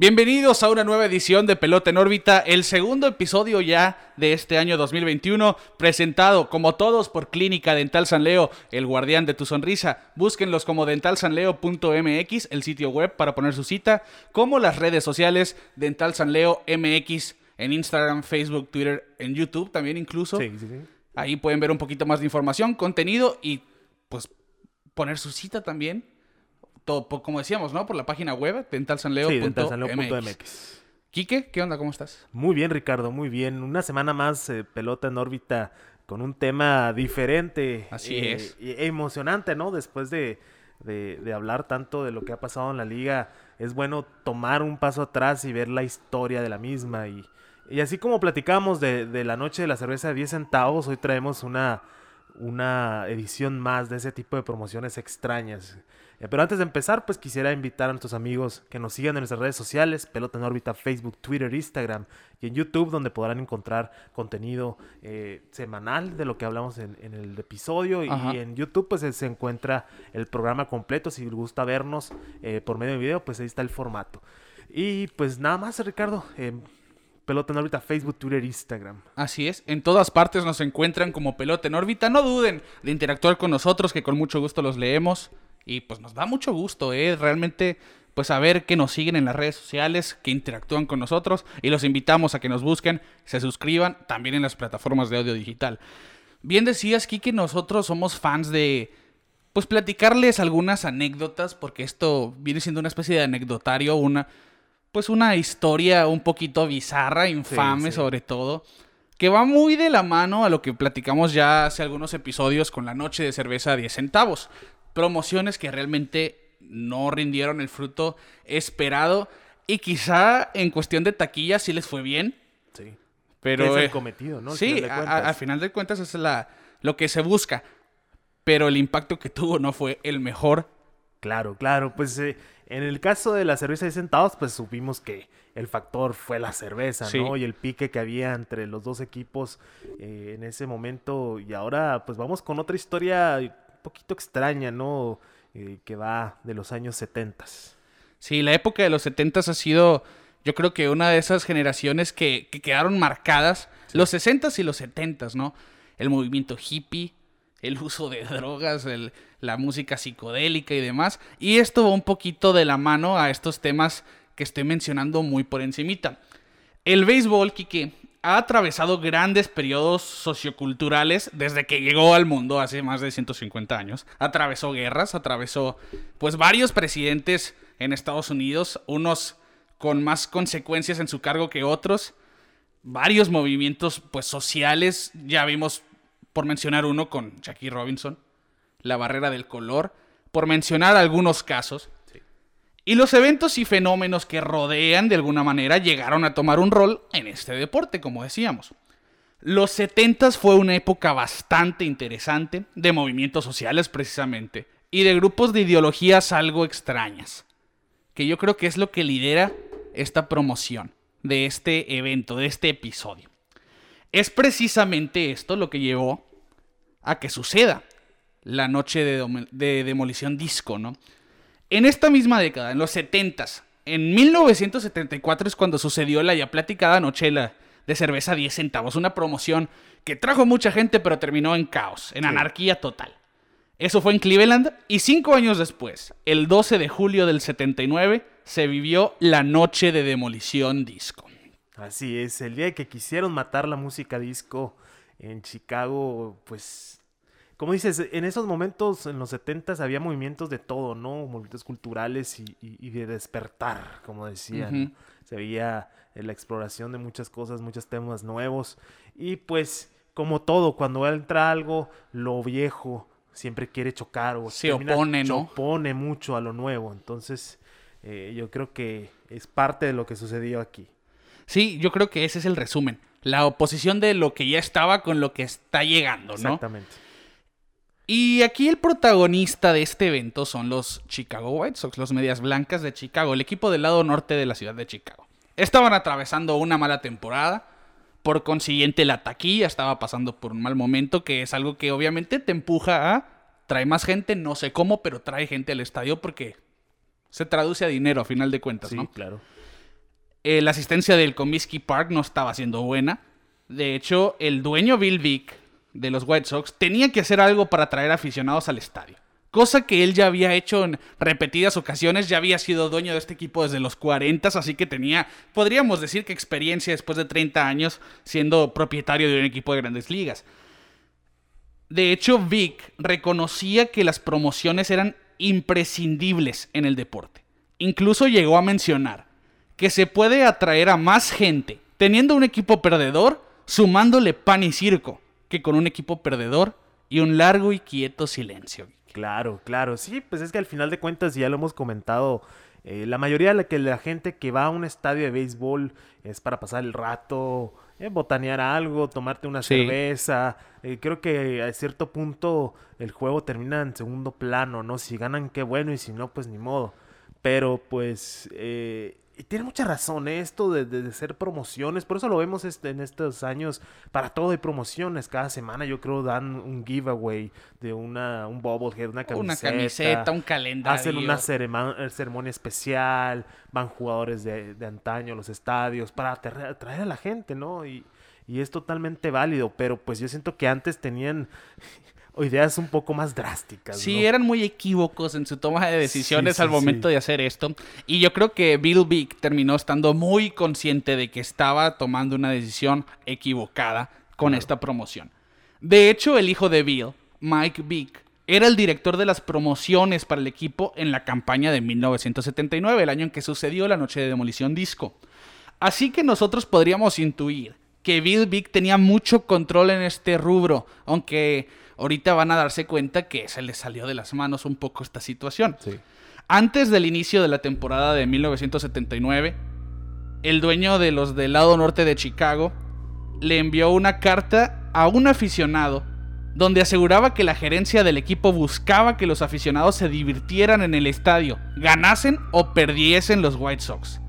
Bienvenidos a una nueva edición de Pelota en órbita, el segundo episodio ya de este año 2021, presentado como todos por Clínica Dental San Leo, el guardián de tu sonrisa. Búsquenlos como dentalsanleo.mx, el sitio web para poner su cita, como las redes sociales Dental San Leo MX en Instagram, Facebook, Twitter, en YouTube también incluso. Sí, sí, sí. Ahí pueden ver un poquito más de información, contenido y pues poner su cita también. Todo, po- como decíamos, ¿no? Por la página web dentalsanleo.mx. Sí. Quique, ¿qué onda? ¿Cómo estás? Muy bien, Ricardo, muy bien. Una semana más, eh, pelota en órbita, con un tema diferente. Así eh, es. y- e emocionante, ¿no? Después de, de- de hablar tanto de lo que ha pasado en la liga, es bueno tomar un paso atrás y ver la historia de la misma. Y, y así como platicamos de, de la noche de la cerveza de 10 centavos, hoy traemos una, una edición más de ese tipo de promociones extrañas. Eh, Pero antes de empezar, pues quisiera invitar a nuestros amigos que nos sigan en nuestras redes sociales, Pelota en órbita, Facebook, Twitter, Instagram y en YouTube, donde podrán encontrar contenido eh, semanal de lo que hablamos en, en el episodio. Y en YouTube, pues se encuentra el programa completo. Si gusta vernos eh, por medio de video, pues ahí está el formato. Y pues nada más, Ricardo. eh, Pelota en órbita, Facebook, Twitter, Instagram. Así es, en todas partes nos encuentran como pelota en órbita. No duden de interactuar con nosotros, que con mucho gusto los leemos. Y pues nos da mucho gusto, ¿eh? Realmente, pues saber que nos siguen en las redes sociales, que interactúan con nosotros. Y los invitamos a que nos busquen, se suscriban también en las plataformas de audio digital. Bien decías, Kike, nosotros somos fans de, pues platicarles algunas anécdotas, porque esto viene siendo una especie de anecdotario, una, pues una historia un poquito bizarra, infame sí. sobre todo, que va muy de la mano a lo que platicamos ya hace algunos episodios con la noche de cerveza a 10 centavos. Promociones que realmente no rindieron el fruto esperado y quizá en cuestión de taquilla sí les fue bien, Sí. pero... Es el eh, cometido, ¿no? Al sí, final a- al final de cuentas es la, lo que se busca. Pero el impacto que tuvo no fue el mejor. Claro, claro. Pues eh, en el caso de la cerveza de centavos, pues supimos que el factor fue la cerveza, Sí. ¿no? Y el pique que había entre los dos equipos eh, en ese momento. Y ahora, pues vamos con otra historia poquito extraña, ¿no? Eh, que va de los años 70. Sí, la época de los 70 ha sido, yo creo que una de esas generaciones que, que quedaron marcadas. Los 60s y los 70s, ¿no? El movimiento hippie, el uso de drogas, el- la música psicodélica y demás. Y esto va un poquito de la mano a estos temas que estoy mencionando muy por encimita. El béisbol, Kike, ha atravesado grandes periodos socioculturales desde que llegó al mundo hace más de 150 años. Atravesó guerras, atravesó pues varios presidentes en Estados Unidos, unos con más consecuencias en su cargo que otros, varios movimientos pues sociales, ya vimos por mencionar uno con Jackie Robinson, la barrera del color, por mencionar algunos casos. Y los eventos y fenómenos que rodean de alguna manera llegaron a tomar un rol en este deporte, como decíamos. Los 70 fue una época bastante interesante de movimientos sociales precisamente y de grupos de ideologías algo extrañas, que yo creo que es lo que lidera esta promoción de este evento, de este episodio. Es precisamente esto lo que llevó a que suceda la noche de, de demolición disco, ¿no? En esta misma década, en los 70s, en 1974 es cuando sucedió la ya platicada noche de, cerveza 10 centavos, una promoción que trajo mucha gente pero terminó en caos, en Sí. anarquía total. Eso fue en Cleveland y cinco años después, el 12 de julio del 79, se vivió la noche de demolición disco. Así es, el día que quisieron matar la música disco en Chicago, pues, como dices, en esos momentos, en los 70 había movimientos de todo, ¿no? Movimientos culturales y, y- y de despertar, como decían. Se veía eh, la exploración de muchas cosas, muchos temas nuevos. Y pues, como todo, cuando entra algo, lo viejo siempre quiere chocar o Se opone, ¿no? opone mucho a lo nuevo. Entonces, eh, yo creo que es parte de lo que sucedió aquí. Sí, yo creo que ese es el resumen. La oposición de lo que ya estaba con lo que está llegando, ¿no? Exactamente. Y aquí el protagonista de este evento son los Chicago White Sox, los Medias Blancas de Chicago, el equipo del lado norte de la ciudad de Chicago. Estaban atravesando una mala temporada. Por consiguiente, la taquilla estaba pasando por un mal momento, que es algo que obviamente te empuja a traer más gente, no sé cómo, pero trae gente al estadio porque se traduce a dinero a final de cuentas, Sí, ¿no? claro. Eh, la asistencia del Comiskey Park no estaba siendo buena. De hecho, el dueño Bill Vick de los White Sox tenía que hacer algo para traer aficionados al estadio. Cosa que él ya había hecho en repetidas ocasiones, ya había sido dueño de este equipo desde los 40, así que tenía, podríamos decir que experiencia después de 30 años siendo propietario de un equipo de grandes ligas. De hecho, Vic reconocía que las promociones eran imprescindibles en el deporte. Incluso llegó a mencionar que se puede atraer a más gente teniendo un equipo perdedor, sumándole pan y circo, que con un equipo perdedor y un largo y quieto silencio. Claro, claro. Sí, pues es que al final de cuentas, ya lo hemos comentado, eh, la mayoría de la, que la gente que va a un estadio de béisbol es para pasar el rato, eh, botanear algo, tomarte una Sí. cerveza. Eh, creo que a cierto punto el juego termina en segundo plano, ¿no? Si ganan, qué bueno, y si no, pues ni modo. Pero pues... eh, y tiene mucha razón ¿eh? esto de, de- de ser promociones, por eso lo vemos este, en estos años, para todo hay promociones, cada semana yo creo dan un giveaway de una, un bobblehead, una camiseta, Una camiseta, un calendario. hacen una eh, ceremonia especial, van jugadores de, de antaño a los estadios para atraer, atraer a la gente, ¿no? Y, y es totalmente válido, pero pues yo siento que antes tenían ideas un poco más drásticas. Sí, ¿no? eran muy equívocos en su toma de decisiones Sí, al momento sí. de hacer esto. Y yo creo que Bill Vick terminó estando muy consciente de que estaba tomando una decisión equivocada con esta promoción. De hecho, el hijo de Bill, Mike Vick, era el director de las promociones para el equipo en la campaña de 1979, el año en que sucedió la noche de demolición disco. Así que nosotros podríamos intuir que Bill Vick tenía mucho control en este rubro, aunque ahorita van a darse cuenta que se le salió de las manos un poco esta situación. Sí. Antes del inicio de la temporada de 1979, el dueño de los del lado norte de Chicago le envió una carta a un aficionado donde aseguraba que la gerencia del equipo buscaba que los aficionados se divirtieran en el estadio, ganasen o perdiesen los White Sox.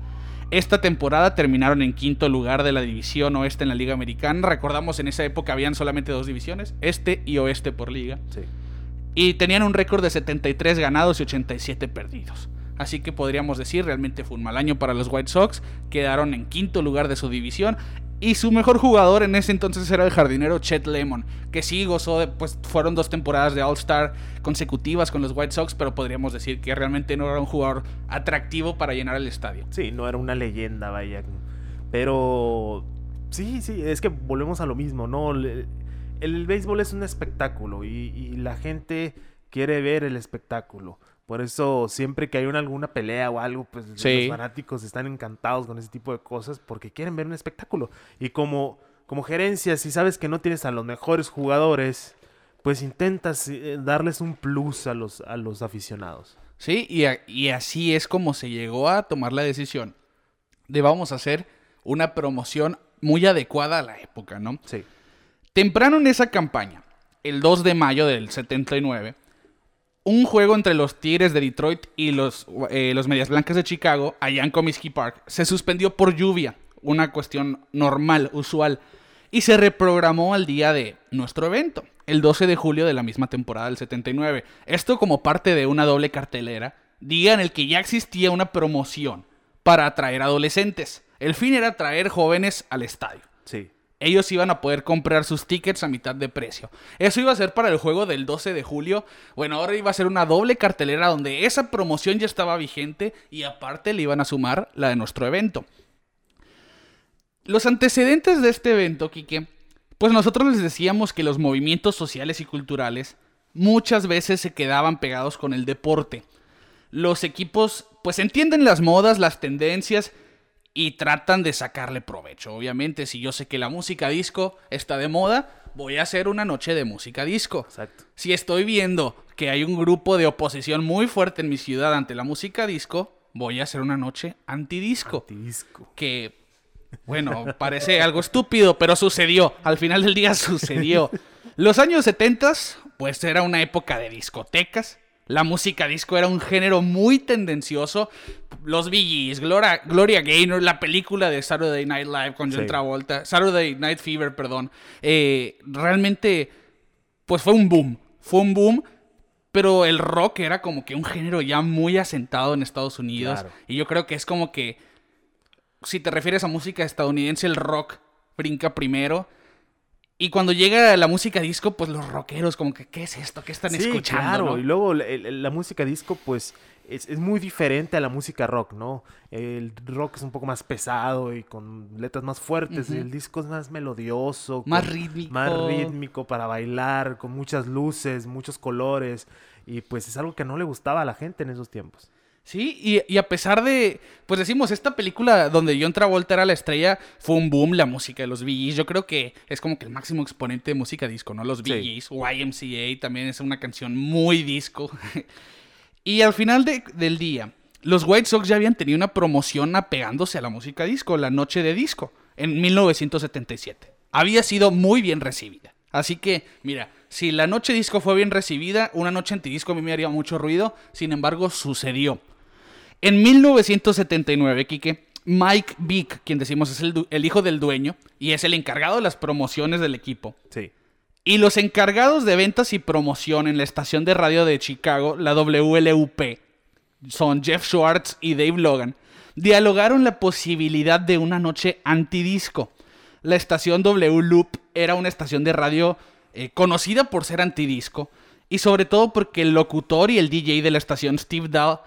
Esta temporada terminaron en quinto lugar de la división oeste en la Liga Americana. Recordamos en esa época habían solamente dos divisiones, este y oeste por liga. Sí. Y tenían un récord de 73 ganados y 87 perdidos. Así que podríamos decir, realmente fue un mal año para los White Sox. Quedaron en quinto lugar de su división. Y su mejor jugador en ese entonces era el jardinero Chet Lemon, que sí gozó de, pues fueron dos temporadas de All-Star consecutivas con los White Sox, pero podríamos decir que realmente no era un jugador atractivo para llenar el estadio. Sí, no era una leyenda, vaya. Pero sí, sí, es que volvemos a lo mismo, ¿no? Le- El, béisbol es un espectáculo y la gente quiere ver el espectáculo. Por eso siempre que hay una, alguna pelea o algo, pues Sí. los fanáticos están encantados con ese tipo de cosas porque quieren ver un espectáculo. Y como, como gerencia, si sabes que no tienes a los mejores jugadores, pues intentas eh, darles un plus a los, a los aficionados. Sí, y, a- y así es como se llegó a tomar la decisión de vamos a hacer una promoción muy adecuada a la época, ¿no? Sí. Temprano en esa campaña, el 2 de mayo del 79, un juego entre los Tigres de Detroit y los, eh, los Medias Blancas de Chicago, allá en Comiskey Park, se suspendió por lluvia, una cuestión normal, usual, y se reprogramó al día de nuestro evento, el 12 de julio de la misma temporada del 79. Esto como parte de una doble cartelera, día en el que ya existía una promoción para atraer adolescentes. El fin era atraer jóvenes al estadio Sí. Ellos iban a poder comprar sus tickets a mitad de precio. Eso iba a ser para el juego del 12 de julio. Bueno, ahora iba a ser una doble cartelera donde esa promoción ya estaba vigente y aparte le iban a sumar la de nuestro evento. Los antecedentes de este evento, Quique, pues nosotros les decíamos que los movimientos sociales y culturales muchas veces se quedaban pegados con el deporte. Los equipos pues entienden las modas, las tendencias y tratan de sacarle provecho. Obviamente, si yo sé que la música disco está de moda, voy a hacer una noche de música disco. Exacto. Si estoy viendo que hay un grupo de oposición muy fuerte en mi ciudad ante la música disco, voy a hacer una noche antidisco. Disco. Que, bueno, parece algo estúpido, pero sucedió. Al final del día sucedió. Los años 70, pues era una época de discotecas, La música disco era un género muy tendencioso. Los Bee Gloria, Gloria Gaynor, la película de Saturday Night Live con John Sí. Travolta, Saturday Night Fever, perdón. eh, realmente, pues fue un boom. Fue un boom, pero el rock era como que un género ya muy asentado en Estados Unidos. Claro. Y yo creo que es como que, si te refieres a música estadounidense, el rock brinca primero. Y cuando llega la música disco, pues los rockeros, como que, ¿qué es esto? ¿Qué están Sí, escuchando? claro. no? Y luego la, música disco, pues, es, es muy diferente a la música rock, ¿no? El rock es un poco más pesado y con letras más fuertes. el disco es más melodioso. Más con- rítmico. Más rítmico para bailar, con muchas luces, muchos colores. Y pues es algo que no le gustaba a la gente en esos tiempos. Sí, y, y a pesar de, pues decimos, esta película donde John Travolta era la estrella, fue un boom la música de los Gees. Yo creo que es como que el máximo exponente de música disco, ¿no? Los Bee Sí. YMCA también es una canción muy disco. y al final de- del día, los White Sox ya habían tenido una promoción apegándose a la música disco, la noche de disco, en 1977. Había sido muy bien recibida. Así que, mira, si la noche disco fue bien recibida, una noche antidisco a mí me haría mucho ruido, sin embargo, sucedió. En 1979, Quique, Mike Vick, quien decimos es el, hijo del dueño y es el encargado de las promociones del equipo, Sí. y los encargados de ventas y promoción en la estación de radio de Chicago, la WLUP, son Jeff Schwartz y Dave Logan, dialogaron la posibilidad de una noche antidisco. La estación W Loop era una estación de radio eh, conocida por ser antidisco y sobre todo porque el locutor y el DJ de la estación Steve Dahl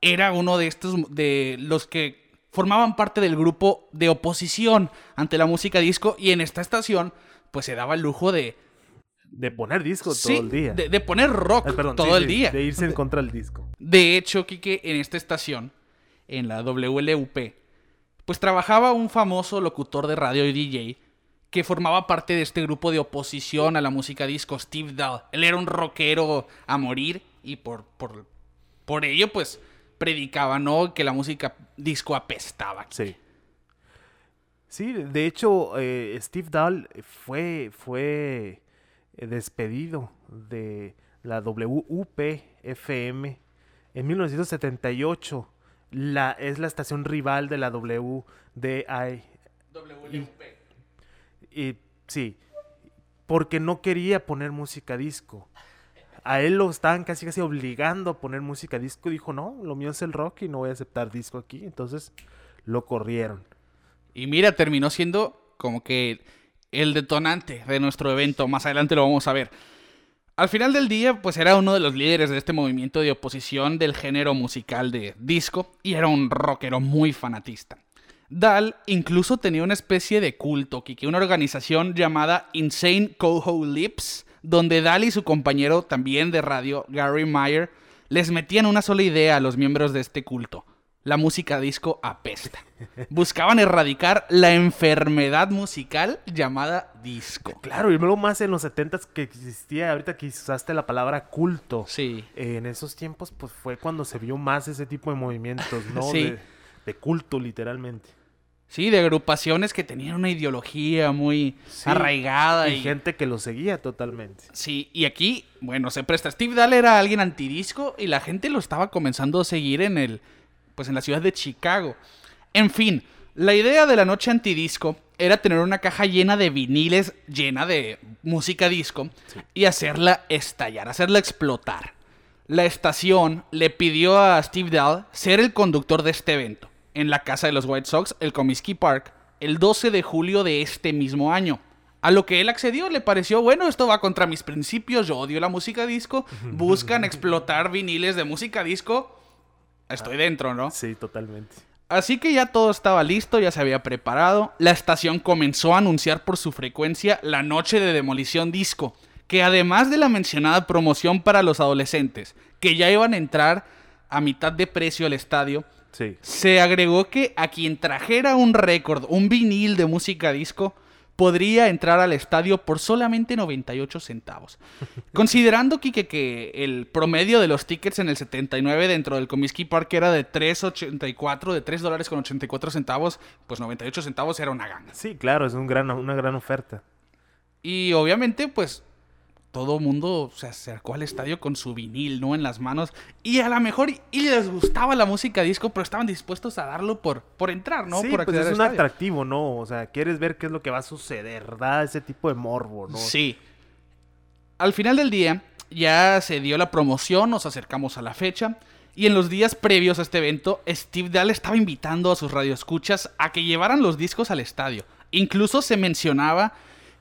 era uno de estos de los que formaban parte del grupo de oposición ante la música disco y en esta estación pues se daba el lujo de De poner disco sí, todo el día. de, de poner rock perdón, todo sí, el día. De irse en contra del disco. De hecho, Quique, en esta estación, en la WLUP, pues trabajaba un famoso locutor de radio y DJ que formaba parte de este grupo de oposición a la música disco, Steve Dahl. Él era un rockero a morir y por, por, por ello, pues, predicaba, ¿no? Que la música disco apestaba. Sí. Sí, de hecho, eh, Steve Dahl fue, fue eh, despedido de la WUP-FM en 1978. La, es la estación rival de la WDI. WLUP. Y sí, porque no quería poner música disco. A él lo estaban casi casi obligando a poner música disco. Dijo, no, lo mío es el rock y no voy a aceptar disco aquí. Entonces lo corrieron. Y mira, terminó siendo como que el detonante de nuestro evento. Más adelante lo vamos a ver. Al final del día, pues era uno de los líderes de este movimiento de oposición del género musical de disco y era un rockero muy fanatista. Dahl incluso tenía una especie de culto, que una organización llamada Insane Coho Lips, donde Dahl y su compañero también de radio, Gary Meyer, les metían una sola idea a los miembros de este culto. La música disco apesta. Buscaban erradicar la enfermedad musical llamada disco. Claro, y luego más en los 70s que existía, ahorita que usaste la palabra culto. Sí. eh, en esos tiempos, pues fue cuando se vio más ese tipo de movimientos, ¿no? Sí. De, de culto, literalmente. Sí, de agrupaciones que tenían una ideología muy Sí, arraigada. Y Y, gente que lo seguía totalmente. Sí, y aquí, bueno, se presta. Steve Dahl era alguien antidisco y la gente lo estaba comenzando a seguir en el, pues en la ciudad de Chicago. En fin, la idea de la noche antidisco era tener una caja llena de viniles, llena de música disco, y hacerla estallar, hacerla explotar. La estación le pidió a Steve Dahl ser el conductor de este evento, en la casa de los White Sox, el Comiskey Park, el 12 de julio de este mismo año. A lo que él accedió, le pareció, bueno, esto va contra mis principios, yo odio la música disco, buscan explotar viniles de música disco, estoy dentro, ¿no? Sí, totalmente. Así que ya todo estaba listo, ya se había preparado. La estación comenzó a anunciar por su frecuencia la noche de demolición disco, que además de la mencionada promoción para los adolescentes, que ya iban a entrar a mitad de precio al estadio, Sí. se agregó que a quien trajera un récord, un vinil de música disco, podría entrar al estadio por solamente 98 centavos. Considerando, Kike, que el promedio de los tickets en el 79 dentro del Comiskey Park era de 3.84, de 3 dólares con 84 centavos, pues 98 centavos era una ganga. Sí, claro, es un gran, una gran oferta. Y obviamente, pues, todo mundo se acercó al estadio con su vinil, ¿no? En las manos. Y a lo mejor y les gustaba la música disco, pero estaban dispuestos a darlo por, por entrar, ¿no? Sí, por pues es un estadio. atractivo, ¿no? O sea, quieres ver qué es lo que va a suceder, da ese tipo de morbo, ¿no? Sí. Al final del día, ya se dio la promoción, nos acercamos a la fecha. Y en los días previos a este evento, Steve Dahl estaba invitando a sus radioescuchas a que llevaran los discos al estadio. Incluso se mencionaba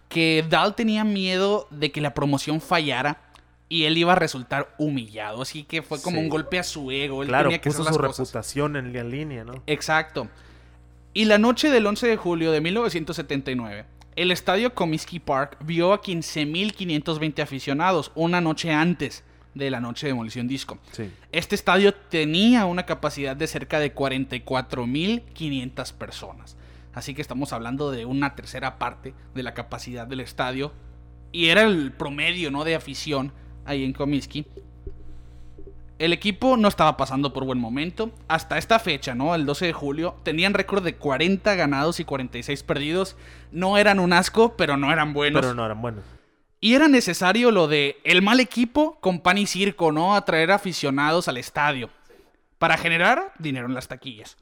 que Dahl tenía miedo de que la promoción fallara y él iba a resultar humillado. Así que fue como Sí. un golpe a su ego. Él Claro, tenía que puso hacer su las cosas. reputación en la línea, ¿no? Exacto. Y la noche del 11 de julio de 1979, el estadio Comiskey Park vio a 15.520 aficionados una noche antes de la noche de Demolición Disco. Sí. Este estadio tenía una capacidad de cerca de 44.500 personas. Así que estamos hablando de una tercera parte de la capacidad del estadio. Y era el promedio, ¿no? De afición ahí en Comiskey. El equipo no estaba pasando por buen momento. Hasta esta fecha, ¿no? El 12 de julio, tenían récord de 40 ganados y 46 perdidos. No eran un asco, pero no eran buenos. Pero no eran buenos. Y era necesario lo de el mal equipo con pan y circo, ¿no? Atraer aficionados al estadio. Para generar dinero en las taquillas.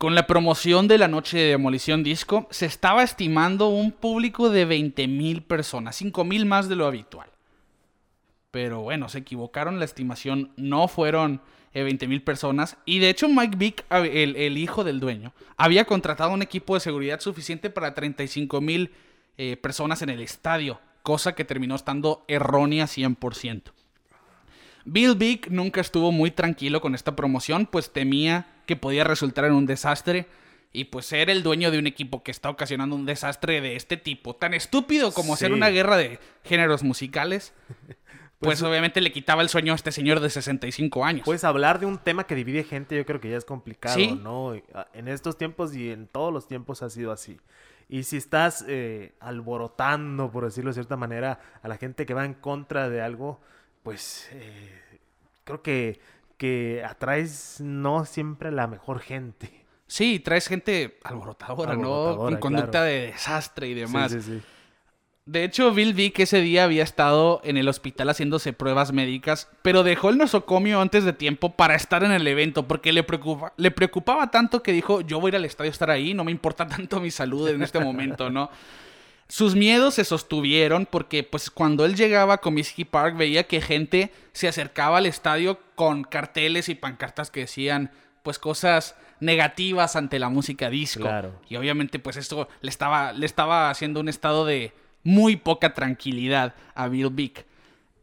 Con la promoción de la noche de demolición disco, se estaba estimando un público de 20.000 personas, 5.000 más de lo habitual. Pero bueno, se equivocaron, la estimación no fueron eh, 20.000 personas. Y de hecho Mike Vick, el, hijo del dueño, había contratado un equipo de seguridad suficiente para 35.000 eh, personas en el estadio, cosa que terminó estando errónea 100%. Bill Vick nunca estuvo muy tranquilo con esta promoción, pues temía que podía resultar en un desastre. Y pues ser el dueño de un equipo que está ocasionando un desastre de este tipo, tan estúpido como Sí. una guerra de géneros musicales, pues, obviamente le quitaba el sueño a este señor de 65 años. Puedes hablar de un tema que divide gente, yo creo que ya es complicado, Sí. ¿no? En estos tiempos y en todos los tiempos ha sido así. Y si estás eh, alborotando, por decirlo de cierta manera, a la gente que va en contra de algo, pues eh, creo que, que atraes no siempre la mejor gente. sí, traes gente alborotadora, ¿no? Con conducta de desastre y demás. Sí, sí, sí. De hecho, Bill Vick ese día había estado en el hospital haciéndose pruebas médicas, pero dejó el nosocomio antes de tiempo para estar en el evento porque le, preocupa- le preocupaba tanto que dijo, yo voy a ir al estadio a estar ahí, no me importa tanto mi salud en este momento, ¿no? Sus miedos se sostuvieron porque pues cuando él llegaba a Comiskey Park veía que gente se acercaba al estadio con carteles y pancartas que decían pues cosas negativas ante la música disco. Claro. Y obviamente pues esto le estaba, le estaba haciendo un estado de muy poca tranquilidad a Bill Vick.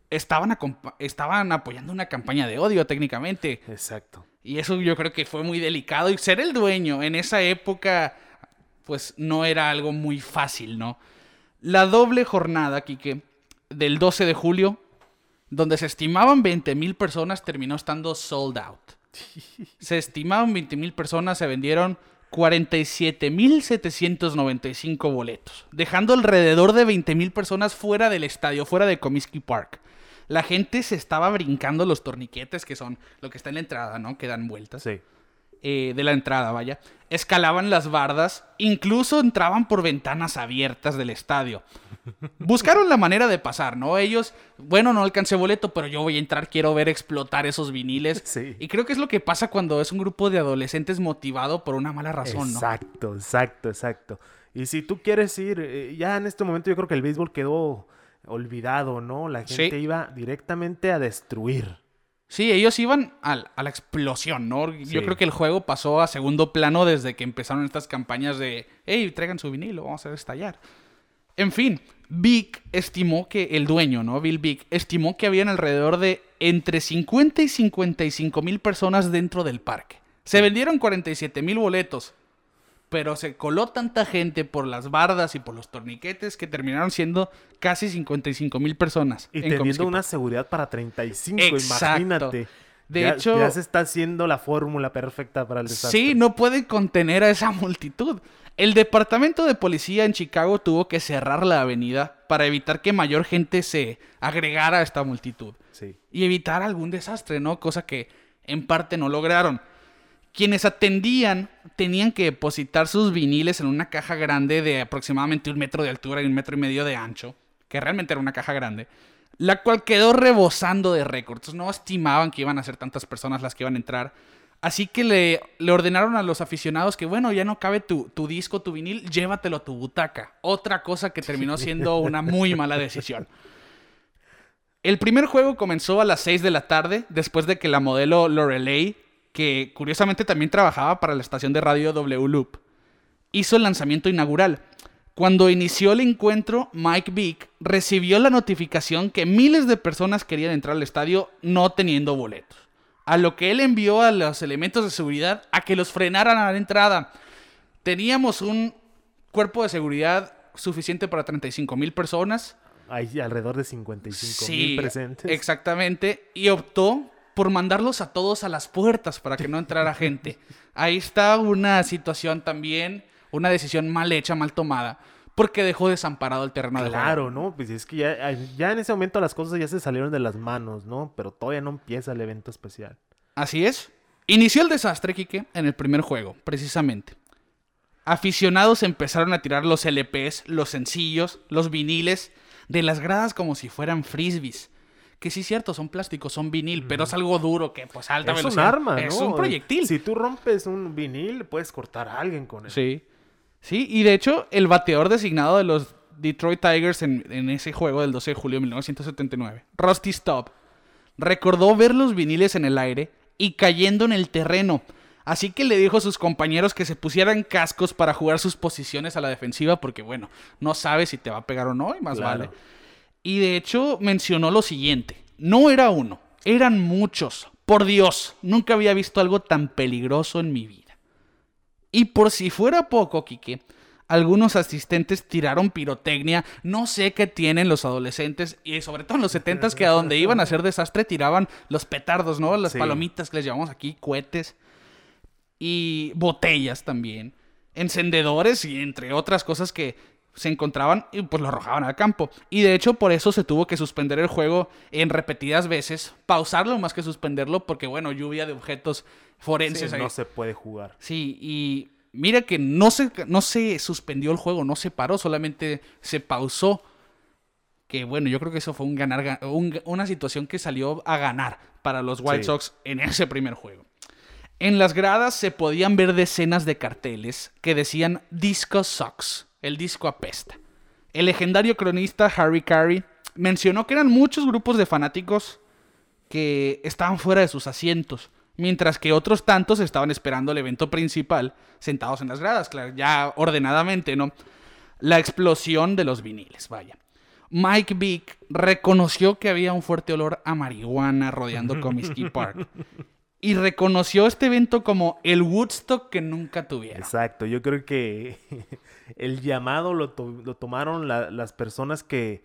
Estaban, estaban apoyando una campaña de odio técnicamente. Exacto. Y eso yo creo que fue muy delicado. Y ser el dueño en esa época, pues no era algo muy fácil, ¿no? La doble jornada, Quique, del 12 de julio, donde se estimaban 20.000 personas, terminó estando sold out. Se estimaban 20.000 personas, se vendieron 47.795 boletos, dejando alrededor de 20.000 personas fuera del estadio, fuera de Comiskey Park. La gente se estaba brincando los torniquetes, que son lo que está en la entrada, ¿no? Que dan vueltas. Sí. Eh, de la entrada, vaya. Escalaban las bardas, incluso entraban por ventanas abiertas del estadio. Buscaron la manera de pasar, ¿no? Ellos, bueno, no alcancé boleto, pero yo voy a entrar, quiero ver explotar esos viniles. Sí. Y creo que es lo que pasa cuando es un grupo de adolescentes motivado por una mala razón, ¿no? Exacto, exacto, exacto. Y si tú quieres ir, eh, ya en este momento yo creo que el béisbol quedó olvidado, ¿no? La Sí. gente iba directamente a destruir. Sí, ellos iban al- a, la explosión, ¿no? Yo creo que el juego pasó a segundo plano desde que empezaron estas campañas de, hey, traigan su vinilo, vamos a hacer estallar. En fin, Vic estimó que el dueño, ¿no? Bill Vic, estimó que habían alrededor de entre 50 y 55 mil personas dentro del parque. Se vendieron 47 mil boletos, pero se coló tanta gente por las bardas y por los torniquetes que terminaron siendo casi 55 mil personas. Y en teniendo una seguridad para 35, Exacto. imagínate. De Ya- hecho- Ya se está haciendo la fórmula perfecta para el desastre. Sí, no pueden contener a esa multitud. El departamento de policía en Chicago tuvo que cerrar la avenida para evitar que mayor gente se agregara a esta multitud Sí. y evitar algún desastre, ¿no? Cosa que en parte no lograron. Quienes atendían tenían que depositar sus viniles en una caja grande de aproximadamente un metro de altura y un metro y medio de ancho, que realmente era una caja grande, la cual quedó rebosando de récords. No estimaban que iban a ser tantas personas las que iban a entrar. Así que le, le ordenaron a los aficionados que, bueno, ya no cabe tu, tu disco, tu vinil, llévatelo a tu butaca. Otra cosa que terminó siendo una muy mala decisión. El primer juego comenzó a las 6 de la tarde, después de que la modelo Lorelei, que curiosamente también trabajaba para la estación de radio W Loop, hizo el lanzamiento inaugural. Cuando inició el encuentro, Mike Vick recibió la notificación que miles de personas querían entrar al estadio no teniendo boletos. A lo que él envió a los elementos de seguridad a que los frenaran a la entrada. Teníamos un cuerpo de seguridad suficiente para 35 mil personas. Hay alrededor de 55 Sí, mil presentes. Exactamente. Y optó por mandarlos a todos a las puertas para que no entrara gente. Ahí está una situación también, una decisión mal hecha, mal tomada, porque dejó desamparado el terreno de juego. Claro, ¿no? Pues es que ya, ya en ese momento las cosas ya se salieron de las manos, ¿no? Pero todavía no empieza el evento especial. Así es. Inició el desastre, Quique, en el primer juego, precisamente. Aficionados empezaron a tirar los LPs, los sencillos, los viniles de las gradas como si fueran frisbees. Que sí, cierto, son plásticos, son vinil, pero es algo duro que, pues, alta es un velocidad. arma, ¿no? Es un proyectil. Si tú rompes un vinil, puedes cortar a alguien con él. Sí. Sí, y de hecho, el bateador designado de los Detroit Tigers en, en ese juego del 12 de julio de 1979, Rusty Staub, recordó ver los viniles en el aire y cayendo en el terreno. Así que le dijo a sus compañeros que se pusieran cascos para jugar sus posiciones a la defensiva, porque bueno, no sabes si te va a pegar o no, y más Claro. vale. Y de hecho mencionó lo siguiente: no era uno, eran muchos. Por Dios, nunca había visto algo tan peligroso en mi vida. Y por si fuera poco, Quique, algunos asistentes tiraron pirotecnia. No sé qué tienen los adolescentes, y sobre todo en los 70s, que a donde iban a hacer desastre tiraban los petardos, ¿no? Las Sí. palomitas que les llamamos aquí, cohetes. Y botellas también. Encendedores y entre otras cosas que se encontraban y pues lo arrojaban al campo. Y de hecho por eso se tuvo que suspender el juego en repetidas veces. Pausarlo más que suspenderlo porque bueno, lluvia de objetos forenses Sí, ahí. no se puede jugar. Sí, y mira que no se, no se suspendió el juego, no se paró, solamente se pausó. Que bueno, yo creo que eso fue un ganar, ga- un- una situación que salió a ganar para los White Sí. Sox en ese primer juego. En las gradas se podían ver decenas de carteles que decían Disco Sucks, el disco apesta. El legendario cronista Harry Carey mencionó que eran muchos grupos de fanáticos que estaban fuera de sus asientos, mientras que otros tantos estaban esperando el evento principal, sentados en las gradas, claro, ya ordenadamente, ¿no? La explosión de los viniles, vaya. Mike Vick reconoció que había un fuerte olor a marihuana rodeando Comiskey Park. Y reconoció este evento como el Woodstock que nunca tuvieron. Exacto, yo creo que el llamado lo, to- lo tomaron la- las personas que,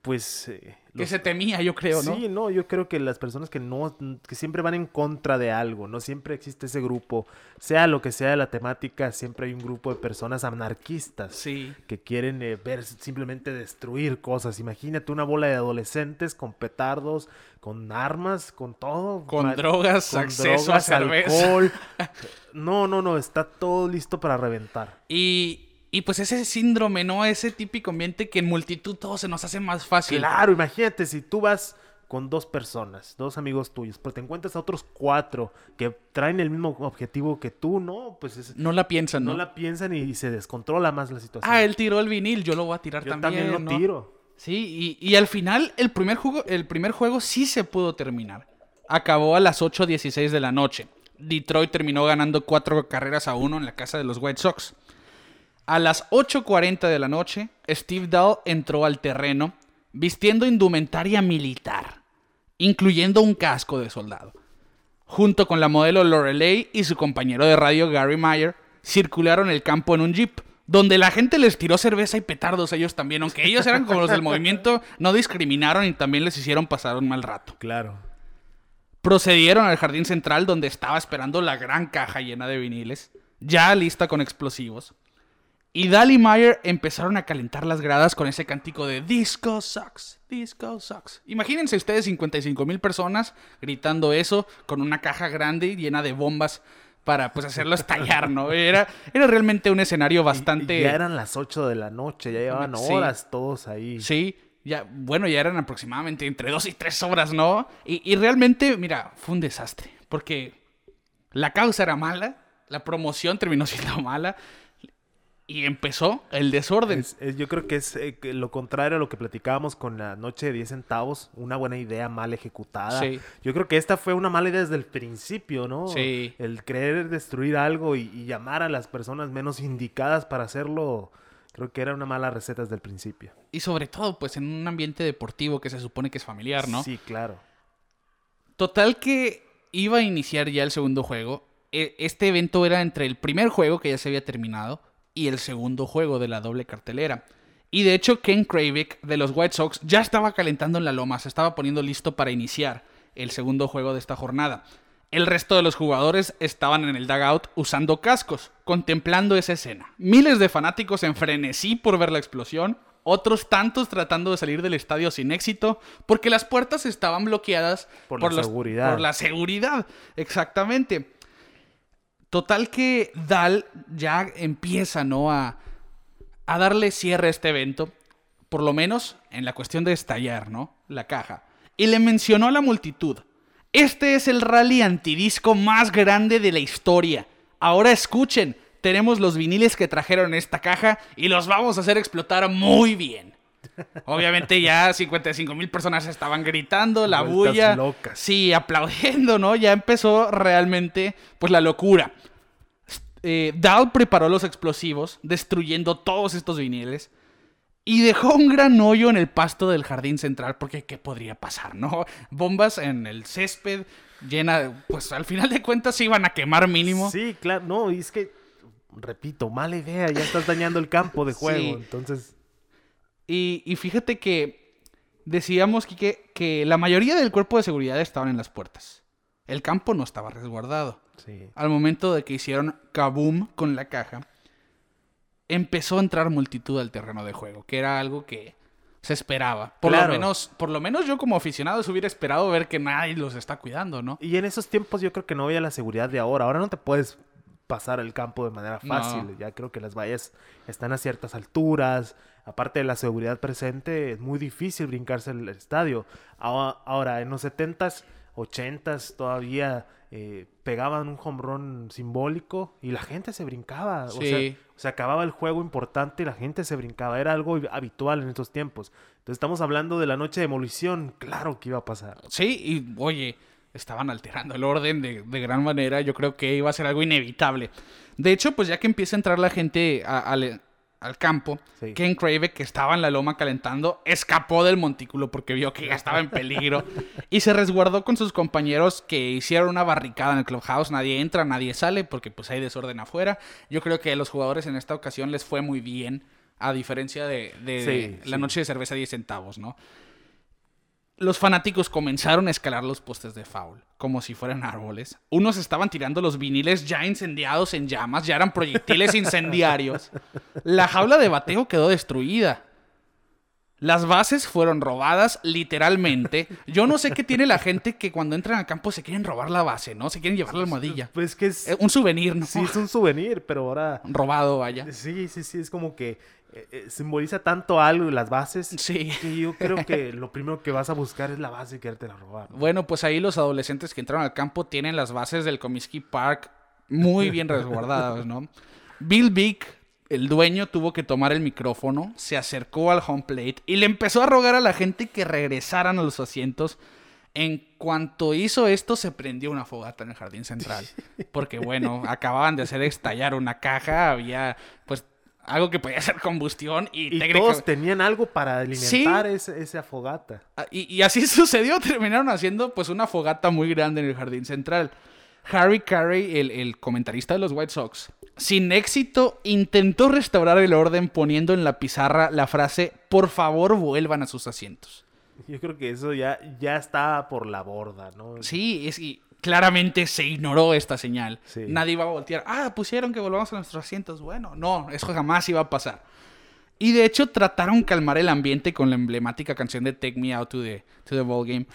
pues... eh, Que se temía, yo creo, ¿no? Sí, no, yo creo que las personas que no, que siempre van en contra de algo, no siempre existe ese grupo, sea lo que sea la temática, siempre hay un grupo de personas anarquistas Sí. que quieren eh, ver simplemente destruir cosas. Imagínate una bola de adolescentes con petardos, con armas, con todo, Con drogas, acceso a cerveza. alcohol. No, no, no, está todo listo para reventar. Y, y pues ese síndrome, ¿no? Ese típico ambiente que en multitud todo se nos hace más fácil. Claro, imagínate si tú vas con dos personas, dos amigos tuyos, pero te encuentras a otros cuatro que traen el mismo objetivo que tú, ¿no? Pues es- No la piensan, ¿no? no la piensan y se descontrola más la situación. Ah, él tiró el vinil, yo lo voy a tirar Yo también. también, lo ¿no? tiro. Sí, y, y al final el primer, juego, el primer juego sí se pudo terminar. Acabó a las 8.16 de la noche. Detroit terminó ganando cuatro carreras a uno en la casa de los White Sox. A las 8.40 de la noche, Steve Dahl entró al terreno vistiendo indumentaria militar, incluyendo un casco de soldado. Junto con la modelo Lorelei y su compañero de radio Gary Meyer, circularon el campo en un jeep, donde la gente les tiró cerveza y petardos a ellos también, aunque ellos eran como los del movimiento, no discriminaron y también les hicieron pasar un mal rato. Claro. Procedieron al jardín central donde estaba esperando la gran caja llena de viniles, ya lista con explosivos. Y Dahl y Meyer empezaron a calentar las gradas con ese cántico de Disco Sucks, Disco Sucks. Imagínense ustedes 55 mil personas gritando eso con una caja grande llena de bombas para pues hacerlo estallar, ¿no? Era, era realmente un escenario Y- bastante... y ya eran las 8 de la noche, ya llevaban Sí. horas todos ahí. Sí, Ya, bueno, ya eran aproximadamente entre dos y tres horas, ¿no? Y, y realmente, mira, fue un desastre. Porque la causa era mala, la promoción terminó siendo mala. Y empezó el desorden. Es- es- yo creo que es eh, que lo contrario a lo que platicábamos con la noche de 10 centavos, una buena idea mal ejecutada. Sí. Yo creo que esta fue una mala idea desde el principio, ¿no? Sí. El querer destruir algo y, y llamar a las personas menos indicadas para hacerlo, creo que era una mala receta desde el principio. Y sobre todo, pues en un ambiente deportivo que se supone que es familiar, ¿no? Sí, claro. Total que iba a iniciar ya el segundo juego. E- Este evento era entre el primer juego que ya se había terminado y el segundo juego de la doble cartelera. Y de hecho Ken Kravick de los White Sox ya estaba calentando en la loma, se estaba poniendo listo para iniciar el segundo juego de esta jornada. El resto de los jugadores estaban en el dugout usando cascos, contemplando esa escena. Miles de fanáticos en frenesí por ver la explosión, otros tantos tratando de salir del estadio sin éxito, porque las puertas estaban bloqueadas Por la los- seguridad. por la seguridad, exactamente. Total que Dal ya empieza, ¿no? A, a darle cierre a este evento, por lo menos en la cuestión de estallar, ¿no? La caja. Y le mencionó a la multitud, este es el rally antidisco más grande de la historia. Ahora escuchen, tenemos los viniles que trajeron esta caja y los vamos a hacer explotar muy bien. Obviamente ya 55 mil personas estaban gritando, la Vueltas bulla. locas. Sí, aplaudiendo, ¿no? Ya empezó realmente, pues, la locura. Eh, Dahl preparó los explosivos, destruyendo todos estos viniles. Y dejó un gran hoyo en el pasto del jardín central, porque ¿qué podría pasar, no? Bombas en el césped, llena, pues al final de cuentas se iban a quemar mínimo. Sí, claro. No, y es que, repito, mala idea. Ya estás dañando el campo de juego. Sí. Entonces, Y, y fíjate que decíamos que, que la mayoría del cuerpo de seguridad estaban en las puertas. El campo no estaba resguardado. sí. Al momento de que hicieron kaboom con la caja, empezó a entrar multitud al terreno de juego, que era algo que se esperaba. Por Claro. lo menos, por lo menos yo como aficionado hubiera esperado ver que nadie los está cuidando, ¿no? Y en esos tiempos yo creo que no había la seguridad de ahora. Ahora no te puedes pasar el campo de manera No. fácil. Ya creo que las vallas están a ciertas alturas. Aparte de la seguridad presente, es muy difícil brincarse el estadio. Ahora, en los 70s, 80s todavía eh, pegaban un home run simbólico y la gente se brincaba. O, Sí. sea, se acababa el juego importante y la gente se brincaba. Era algo habitual en estos tiempos. Entonces estamos hablando de la noche de demolición. Claro que iba a pasar. Sí, y oye, estaban alterando el orden de, de gran manera. Yo creo que iba a ser algo inevitable. De hecho, pues ya que empieza a entrar la gente a- al, al campo, Sí. Ken Crave, que estaba en la loma calentando, escapó del montículo porque vio que ya estaba en peligro y se resguardó con sus compañeros que hicieron una barricada en el clubhouse. Nadie entra, nadie sale porque pues hay desorden afuera. Yo creo que a los jugadores en esta ocasión les fue muy bien, a diferencia de, de Sí, la sí. noche de cerveza 10 centavos, ¿no? Los fanáticos comenzaron a escalar los postes de foul, como si fueran árboles. Unos estaban tirando los viniles ya incendiados en llamas, ya eran proyectiles incendiarios. La jaula de bateo quedó destruida. Las bases fueron robadas literalmente. Yo no sé qué tiene la gente que cuando entran al campo se quieren robar la base, ¿no? Se quieren llevar la almohadilla. Pues que es... Eh, Un souvenir, ¿no? Sí, es un souvenir, pero ahora... Robado, vaya. Sí, sí, sí, es como que eh, eh, simboliza tanto algo las bases Sí. que yo creo que lo primero que vas a buscar es la base y quererte la robar. ¿no? Bueno, pues ahí los adolescentes que entraron al campo tienen las bases del Comiskey Park muy bien resguardadas, ¿no? Bill Vick, el dueño, tuvo que tomar el micrófono, se acercó al home plate y le empezó a rogar a la gente que regresaran a los asientos. En cuanto hizo esto, se prendió una fogata en el jardín central. Porque, bueno, acababan de hacer estallar una caja, había, pues, algo que podía ser combustión y, Y técnica- todos tenían algo para alimentar ese- esa fogata. Ah, Y, y así sucedió, terminaron haciendo pues una fogata muy grande en el jardín central. Harry Carey, el, el comentarista de los White Sox, sin éxito intentó restaurar el orden poniendo en la pizarra la frase por favor vuelvan a sus asientos. Yo creo que eso ya, ya está por la borda, ¿no? Sí, es y claramente se ignoró esta señal. Sí. Nadie iba a voltear. Ah, pusieron que volvamos a nuestros asientos. Bueno, no, eso jamás iba a pasar. Y de hecho trataron calmar el ambiente con la emblemática canción de Take Me Out to the, to the Ball Game.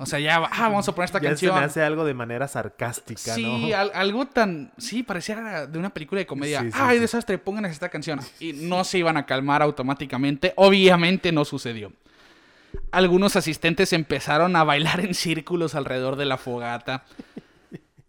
O sea, ya, ah, vamos a poner esta ya canción. se me hace algo de manera sarcástica, Sí, ¿no? al- algo tan. Sí, parecía de una película de comedia. Sí, sí, ¡Ay, desastre! Pongan esta canción. Y no se iban a calmar automáticamente. Obviamente no sucedió. Algunos asistentes empezaron a bailar en círculos alrededor de la fogata.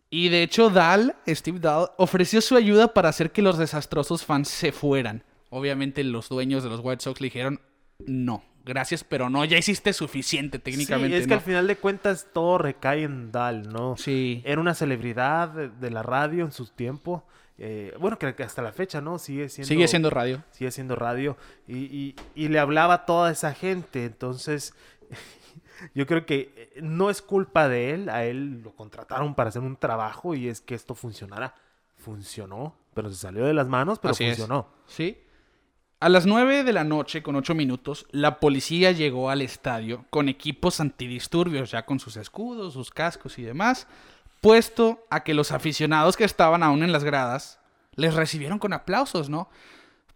Y de hecho, Dahl, Steve Dahl, ofreció su ayuda para hacer que los desastrosos fans se fueran. Obviamente, los dueños de los White Sox le dijeron: No, gracias, pero no, ya hiciste suficiente técnicamente. Sí, es que al final de cuentas todo recae en Dahl, ¿no? Sí. Era una celebridad de, de la radio en su tiempo. Eh, bueno, que hasta la fecha, ¿no? Sigue siendo, Sigue siendo radio. Sigue siendo radio. Y, y, y le hablaba a toda esa gente. Entonces, yo creo que eh, no es culpa de él. A él lo contrataron para hacer un trabajo y es que esto funcionara. Funcionó, pero se salió de las manos, pero Así es. funcionó. Sí. A las 9 de la noche, con 8 minutos, la policía llegó al estadio con equipos antidisturbios, ya con sus escudos, sus cascos y demás, puesto a que los aficionados que estaban aún en las gradas les recibieron con aplausos, ¿no?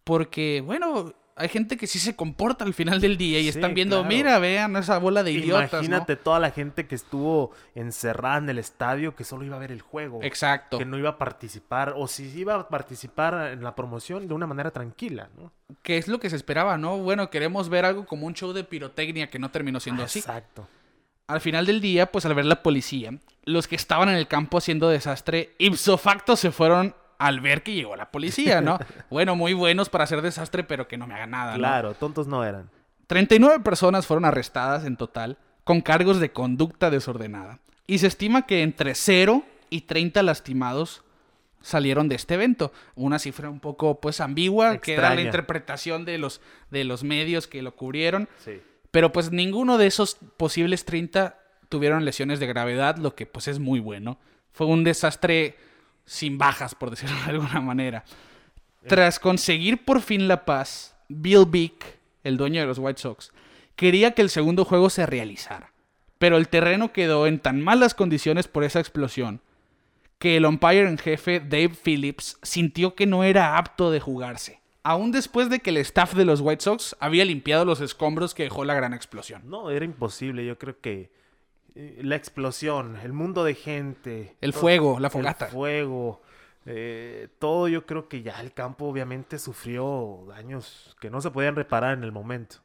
Porque, bueno, hay gente que sí se comporta al final del día y Sí, están viendo, claro. mira, vean esa bola de idiotas, ¿no? Imagínate toda la gente que estuvo encerrada en el estadio que solo iba a ver el juego. Exacto. Que no iba a participar, o si iba a participar en la promoción de una manera tranquila, ¿no? Que es lo que se esperaba, ¿no? Bueno, queremos ver algo como un show de pirotecnia que no terminó siendo así. Exacto. Al final del día, pues al ver la policía, los que estaban en el campo haciendo desastre, ipso facto se fueron al ver que llegó la policía, ¿no? bueno, muy buenos para hacer desastre, pero que no me hagan nada, ¿no? Claro, tontos no eran. 39 personas fueron arrestadas en total con cargos de conducta desordenada. Y se estima que entre 0 y 30 lastimados salieron de este evento. Una cifra un poco pues ambigua, que era la interpretación de los, de los medios que lo cubrieron. Sí. Pero pues ninguno de esos posibles 30 tuvieron lesiones de gravedad, lo que pues es muy bueno. Fue un desastre sin bajas, por decirlo de alguna manera. Tras conseguir por fin la paz, Bill Beck, el dueño de los White Sox, quería que el segundo juego se realizara. Pero el terreno quedó en tan malas condiciones por esa explosión que el umpire en jefe Dave Phillips sintió que no era apto de jugarse. Aún después de que el staff de los White Sox había limpiado los escombros que dejó la gran explosión. No, era imposible. Yo creo que la explosión, el mundo de gente. El todo- fuego, la fogata. El fuego. eh, todo yo creo que ya el campo obviamente sufrió daños que no se podían reparar en el momento.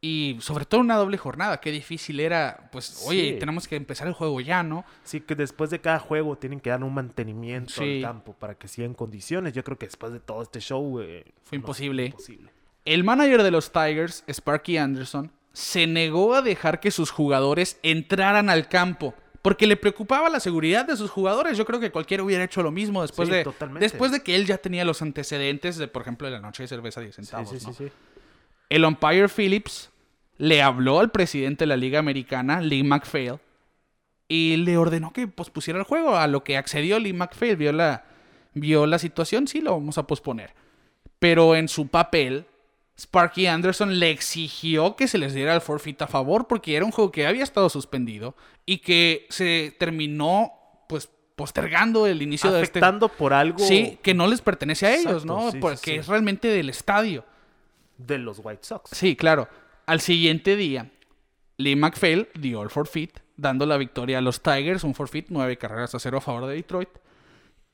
Y sobre todo una doble jornada, qué difícil era, pues, oye, Sí. tenemos que empezar el juego ya, ¿no? Así que después de cada juego tienen que dar un mantenimiento Sí. al campo para que siga en condiciones. Yo creo que después de todo este show eh, Fue no, imposible. imposible. El manager de los Tigers, Sparky Anderson, se negó a dejar que sus jugadores entraran al campo. Porque le preocupaba la seguridad de sus jugadores. Yo creo que cualquiera hubiera hecho lo mismo después, Sí, de, totalmente. después de que él ya tenía los antecedentes de, por ejemplo, de la noche de cerveza a 10 Sí, centavos. sí, sí, ¿no? sí. El umpire Phillips le habló al presidente de la Liga Americana, Lee McPhail, y le ordenó que pospusiera el juego. A lo que accedió Lee McPhail, vio la, vio la situación, sí, lo vamos a posponer. Pero en su papel, Sparky Anderson le exigió que se les diera el forfeit a favor porque era un juego que había estado suspendido y que se terminó, pues, postergando el inicio de este... Por algo Sí, que no les pertenece a ellos, Exacto, ¿no? sí, porque sí. es realmente del estadio. de los White Sox. Sí, claro. Al siguiente día, Lee McPhail dio el forfeit, dando la victoria a los Tigers, un forfeit, nueve carreras a cero a favor de Detroit.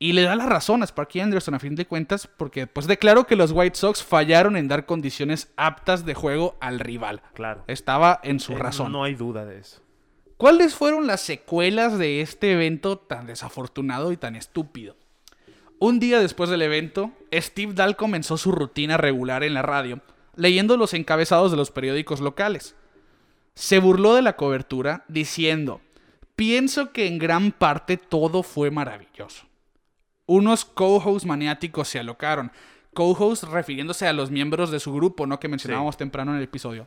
Y le da la razón a Sparky Anderson a fin de cuentas, porque pues declaró que los White Sox fallaron en dar condiciones aptas de juego al rival. Claro. Estaba en su Eh, razón. No hay duda de eso. ¿Cuáles fueron las secuelas de este evento tan desafortunado y tan estúpido? Un día después del evento, Steve Dahl comenzó su rutina regular en la radio, leyendo los encabezados de los periódicos locales. Se burló de la cobertura diciendo, pienso que en gran parte todo fue maravilloso. Unos co-hosts maniáticos se alocaron. Co-hosts refiriéndose a los miembros de su grupo, ¿no? Que mencionábamos temprano en el episodio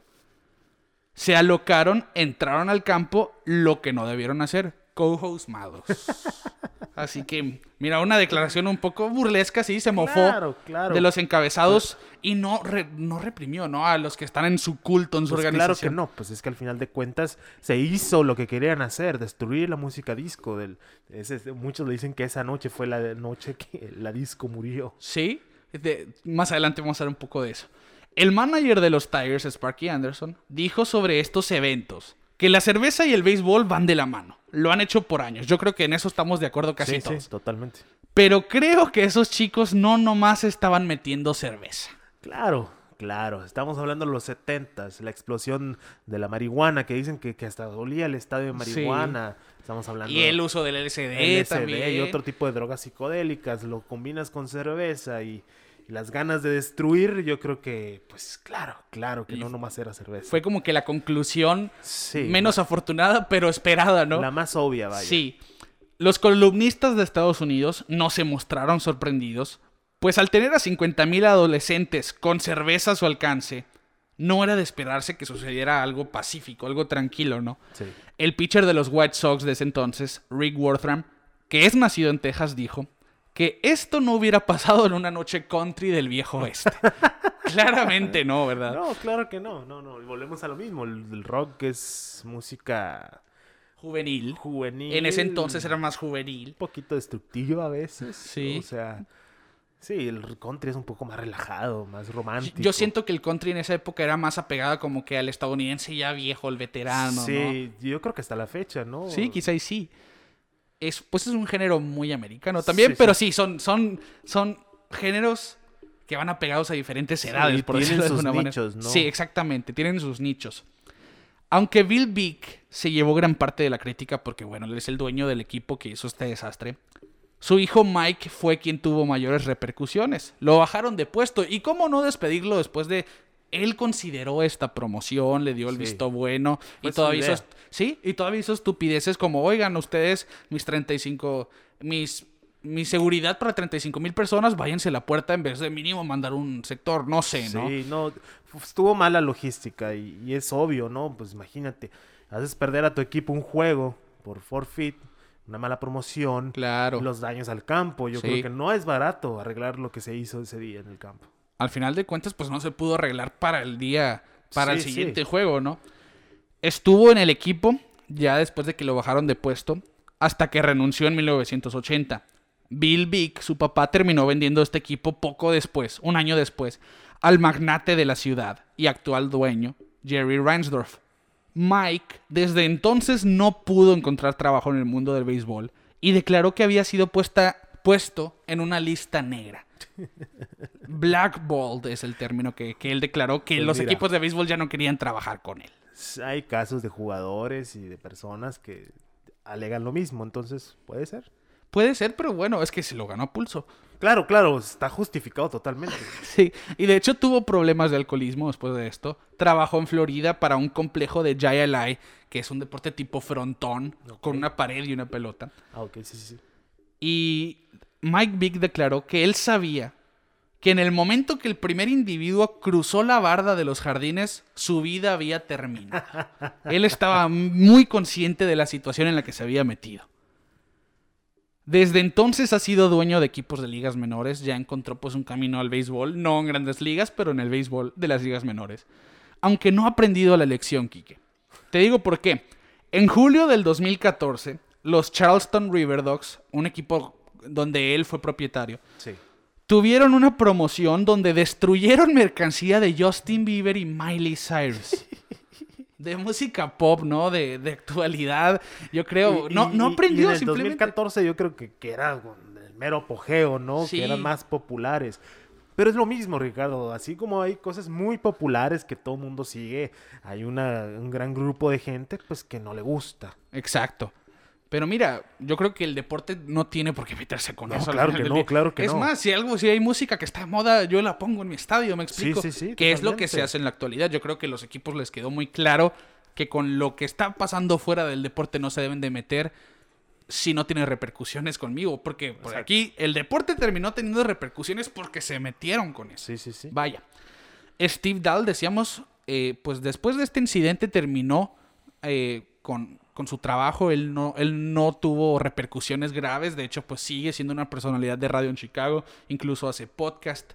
se alocaron, entraron al campo, lo que no debieron hacer, co-host malos. Así que, mira, una declaración un poco burlesca, sí, se mofó Claro, claro. de los encabezados y no, re- no reprimió, ¿no? A los que están en su culto, en su Pues claro que organización. no, pues es que al final de cuentas se hizo lo que querían hacer, destruir la música disco. Del, ese- muchos le dicen que esa noche fue la noche que la disco murió. Sí, de- más adelante vamos a hablar un poco de eso. El manager de los Tigers, Sparky Anderson, dijo sobre estos eventos que la cerveza y el béisbol van de la mano. Lo han hecho por años. Yo creo que en eso estamos de acuerdo casi sí, todos. sí, totalmente. Pero creo que esos chicos no nomás estaban metiendo cerveza. Claro, Claro, estamos hablando de los 70 la explosión de la marihuana, que dicen que, que hasta olía el estadio de Sí. marihuana. Estamos hablando Y el uso del LSD, LSD también. y otro tipo de drogas psicodélicas, lo combinas con cerveza y las ganas de destruir, yo creo que, pues claro, claro que Y no nomás era cerveza. Fue como que la conclusión sí, menos afortunada, pero esperada, ¿no? la más obvia, vaya. Sí. Los columnistas de Estados Unidos no se mostraron sorprendidos, pues al tener a 50.000 adolescentes con cerveza a su alcance, no era de esperarse que sucediera algo pacífico, algo tranquilo, ¿no? Sí. El pitcher de los White Sox de ese entonces, Rick Wortham, que es nacido en Texas, dijo que esto no hubiera pasado en una noche country del viejo oeste. Claramente no, ¿verdad? No, claro que no, no, no. Volvemos a lo mismo. El, rock es música Juvenil. juvenil. En ese entonces era más juvenil. un poquito destructivo a veces. Sí. O sea, sí, el country es un poco más relajado, más romántico. Yo siento que el country en esa época era más apegado como que al estadounidense ya viejo, el veterano, Sí, yo creo que hasta la fecha, ¿no? ¿no? Sí, quizá y sí. Es, pues es un género muy americano también, Sí, pero sí, son, son, son géneros que van apegados a diferentes Sí, edades, por tienen decirlo de manera. nichos, ¿no? Sí, exactamente, tienen sus nichos. Aunque Bill Vick se llevó gran parte de la crítica porque, bueno, él es el dueño del equipo que hizo este desastre, su hijo Mike fue quien tuvo mayores repercusiones. Lo bajaron de puesto y cómo no despedirlo después de... Él consideró esta promoción, le dio el Sí. visto bueno y todavía hizo, sí, y todavía hizo estupideces como, oigan, ustedes, mis 35, mis, mi seguridad para 35 mil personas, váyanse a la puerta en vez de mínimo mandar un sector, no sé, ¿no? Sí, no, estuvo mala logística y, y es obvio, ¿no? Pues imagínate, haces perder a tu equipo un juego por forfeit, una mala promoción, Claro. los daños al campo. Yo Sí. creo que no es barato arreglar lo que se hizo ese día en el campo. Al final de cuentas, pues no se pudo arreglar para el día, para el siguiente sí. juego, ¿no? Estuvo en el equipo ya después de que lo bajaron de puesto, hasta que renunció en 1980. Bill Vick, su papá, terminó vendiendo este equipo poco después, un año después, al magnate de la ciudad y actual dueño, Jerry Reinsdorf. Mike, desde entonces, no pudo encontrar trabajo en el mundo del béisbol y declaró que había sido puesta, puesto en una lista negra. Blackballed es el término que, que él declaró que Pues los mira. equipos de béisbol ya no querían trabajar con él. Hay casos de jugadores y de personas que alegan lo mismo, entonces puede ser. Puede ser, pero bueno, es que se lo ganó a pulso. Claro, claro, está justificado totalmente. Sí, y de hecho tuvo problemas de alcoholismo después de esto. Trabajó en Florida para un complejo de JLI, que es un deporte tipo frontón, con una pared y una pelota. Ah, ok, sí, sí, sí. Y Mike Vick declaró que él sabía que en el momento que el primer individuo cruzó la barda de los jardines, su vida había terminado. Él estaba muy consciente de la situación en la que se había metido. Desde entonces ha sido dueño de equipos de ligas menores, ya encontró pues un camino al béisbol, no en grandes ligas, pero en el béisbol de las ligas menores. Aunque no ha aprendido la lección, Quique. Te digo por qué. En julio del 2014, los Charleston River Dogs, un equipo donde él fue propietario, Sí. tuvieron una promoción donde destruyeron mercancía de Justin Bieber y Miley Cyrus. De música pop, ¿no? De, de actualidad. Yo creo. Y- no, no y- y aprendió en el simplemente. 2014 yo creo que, que era el mero apogeo, ¿no? Sí. Que eran más populares. Pero es lo mismo, Ricardo. Así como hay cosas muy populares que todo el mundo sigue, hay una, un gran grupo de gente pues que no le gusta. Exacto. Pero mira, yo creo que el deporte no tiene por qué meterse con No, eso. claro que no, día. claro que es no. más, si algo, si hay música que está de moda, yo la pongo en mi estadio, me explico. sí, sí, que es lo que se hace en la actualidad. Yo creo que los equipos les quedó muy claro que con lo que está pasando fuera del deporte no se deben de meter si no tiene repercusiones conmigo. Porque por Exacto. aquí el deporte terminó teniendo repercusiones porque se metieron con eso. Sí, sí, sí. Vaya. Steve Dahl, decíamos, eh, pues después de este incidente terminó eh, con, con su trabajo. Él no, él no tuvo repercusiones graves. De hecho, pues sigue siendo una personalidad de radio en Chicago. Incluso hace podcast.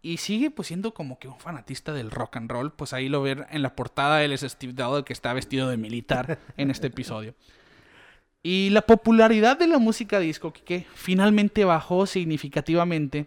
Y sigue pues siendo como que un fanatista del rock and roll. Pues ahí lo ver en la portada. Él es Steve el que está vestido de militar en este episodio. Y la popularidad de la música disco, que finalmente bajó significativamente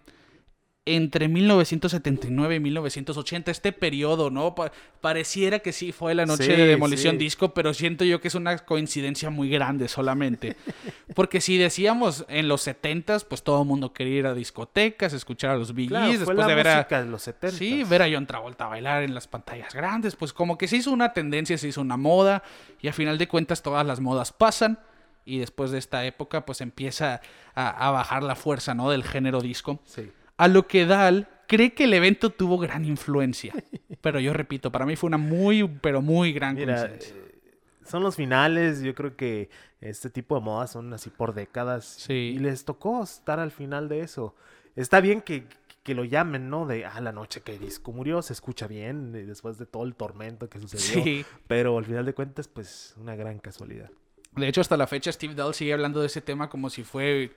entre 1979 y 1980, este periodo, ¿no? Pa- pareciera que sí fue la noche Sí, de demolición sí. disco, pero siento yo que es una coincidencia muy grande solamente. Porque si decíamos en los 70s, pues todo el mundo quería ir a discotecas, escuchar a los Bee Claro, después la de ver a... de los 70. Sí, ver a John Travolta bailar en las pantallas grandes, pues como que se hizo una tendencia, se hizo una moda y a final de cuentas todas las modas pasan y después de esta época pues empieza a, a bajar la fuerza, ¿no? Del género disco. Sí. A lo que Dal cree que el evento tuvo gran influencia. Pero yo repito, para mí fue una muy, pero muy gran Mira, coincidencia. eh, son los finales, yo creo que este tipo de modas son así por décadas. Sí. Y les tocó estar al final de eso. Está bien que, que lo llamen, ¿no? De, ah, la noche que Disco murió, se escucha bien, después de todo el tormento que sucedió. Sí. Pero al final de cuentas, pues, una gran casualidad. De hecho, hasta la fecha Steve Dahl sigue hablando de ese tema como si fue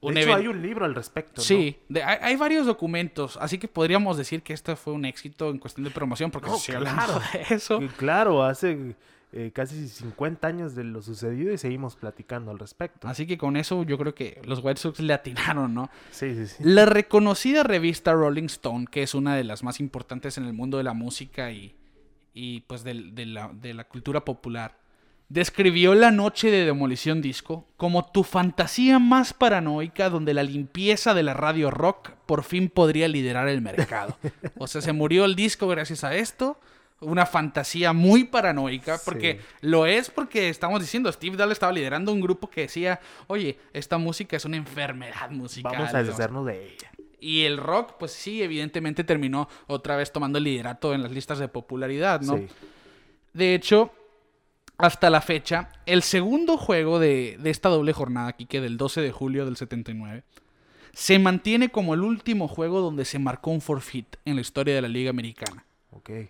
un de hecho, hay un libro al respecto, ¿no? Sí, de- hay, hay varios documentos, así que podríamos decir que este fue un éxito en cuestión de promoción, porque No, sigue hablando de eso. Claro, hace eh, casi 50 años de lo sucedido y seguimos platicando al respecto. Así que con eso yo creo que los White Sox le atinaron, ¿no? Sí, sí, sí. La reconocida revista Rolling Stone, que es una de las más importantes en el mundo de la música y, y pues de, la, de la cultura popular, describió la noche de demolición disco como tu fantasía más paranoica donde la limpieza de la radio rock por fin podría liderar el mercado. O sea, se murió el disco gracias a esto. Una fantasía muy paranoica, porque Sí. lo es porque estamos diciendo, Steve Dahl estaba liderando un grupo que decía, oye, esta música es una enfermedad musical. Vamos a deshacernos de ella. Y el rock, pues sí, evidentemente terminó otra vez tomando el liderato en las listas de popularidad, ¿no? Sí. De hecho, hasta la fecha, el segundo juego de, de esta doble jornada, aquí que del 12 de julio del 79, se mantiene como el último juego donde se marcó un forfeit en la historia de la Liga Americana.